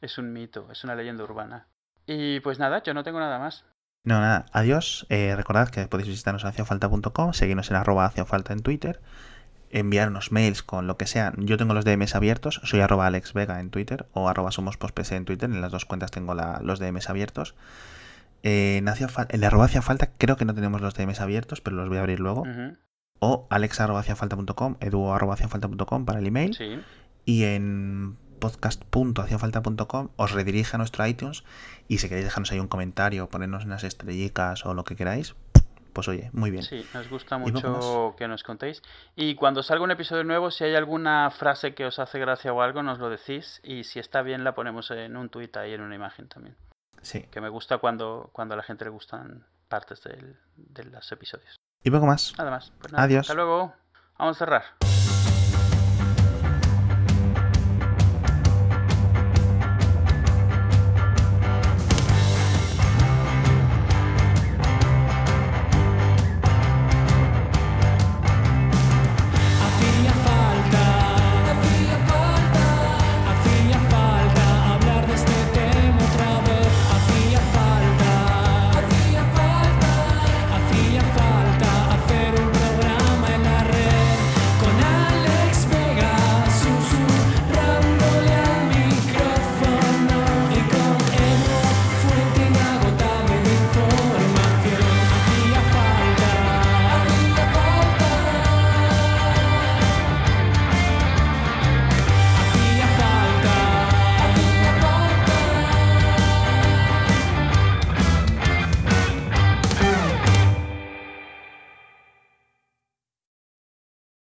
A: es un mito, es una leyenda urbana. Y pues nada, yo no tengo nada más.
B: No, nada, adiós. Eh, recordad que podéis visitarnos en haciafalta.com, seguirnos en arroba haciafalta en Twitter, enviarnos mails con lo que sea. Yo tengo los DMs abiertos, soy arroba alexvega en Twitter o arroba somospospc en Twitter, en las dos cuentas tengo la- los DMs abiertos. Eh, en, Hacia Fal- en el arroba haciafalta creo que no tenemos los DMs abiertos, pero los voy a abrir luego. O alex arroba haciafalta.com, edu arroba haciafalta.com para el email.
A: Sí.
B: Y en podcast.haciafalta.com os redirige a nuestro iTunes y si queréis dejarnos ahí un comentario, ponernos unas estrellicas o lo que queráis, pues oye, muy bien.
A: Sí, nos gusta mucho que nos contéis. Y cuando salga un episodio nuevo, si hay alguna frase que os hace gracia o algo, nos lo decís. Y si está bien, la ponemos en un tuit ahí, en una imagen también.
B: Sí.
A: Que me gusta cuando, cuando a la gente le gustan partes del- de los episodios.
B: Y poco más.
A: Nada más. Pues nada,
B: Adiós.
A: Hasta luego. Vamos a cerrar.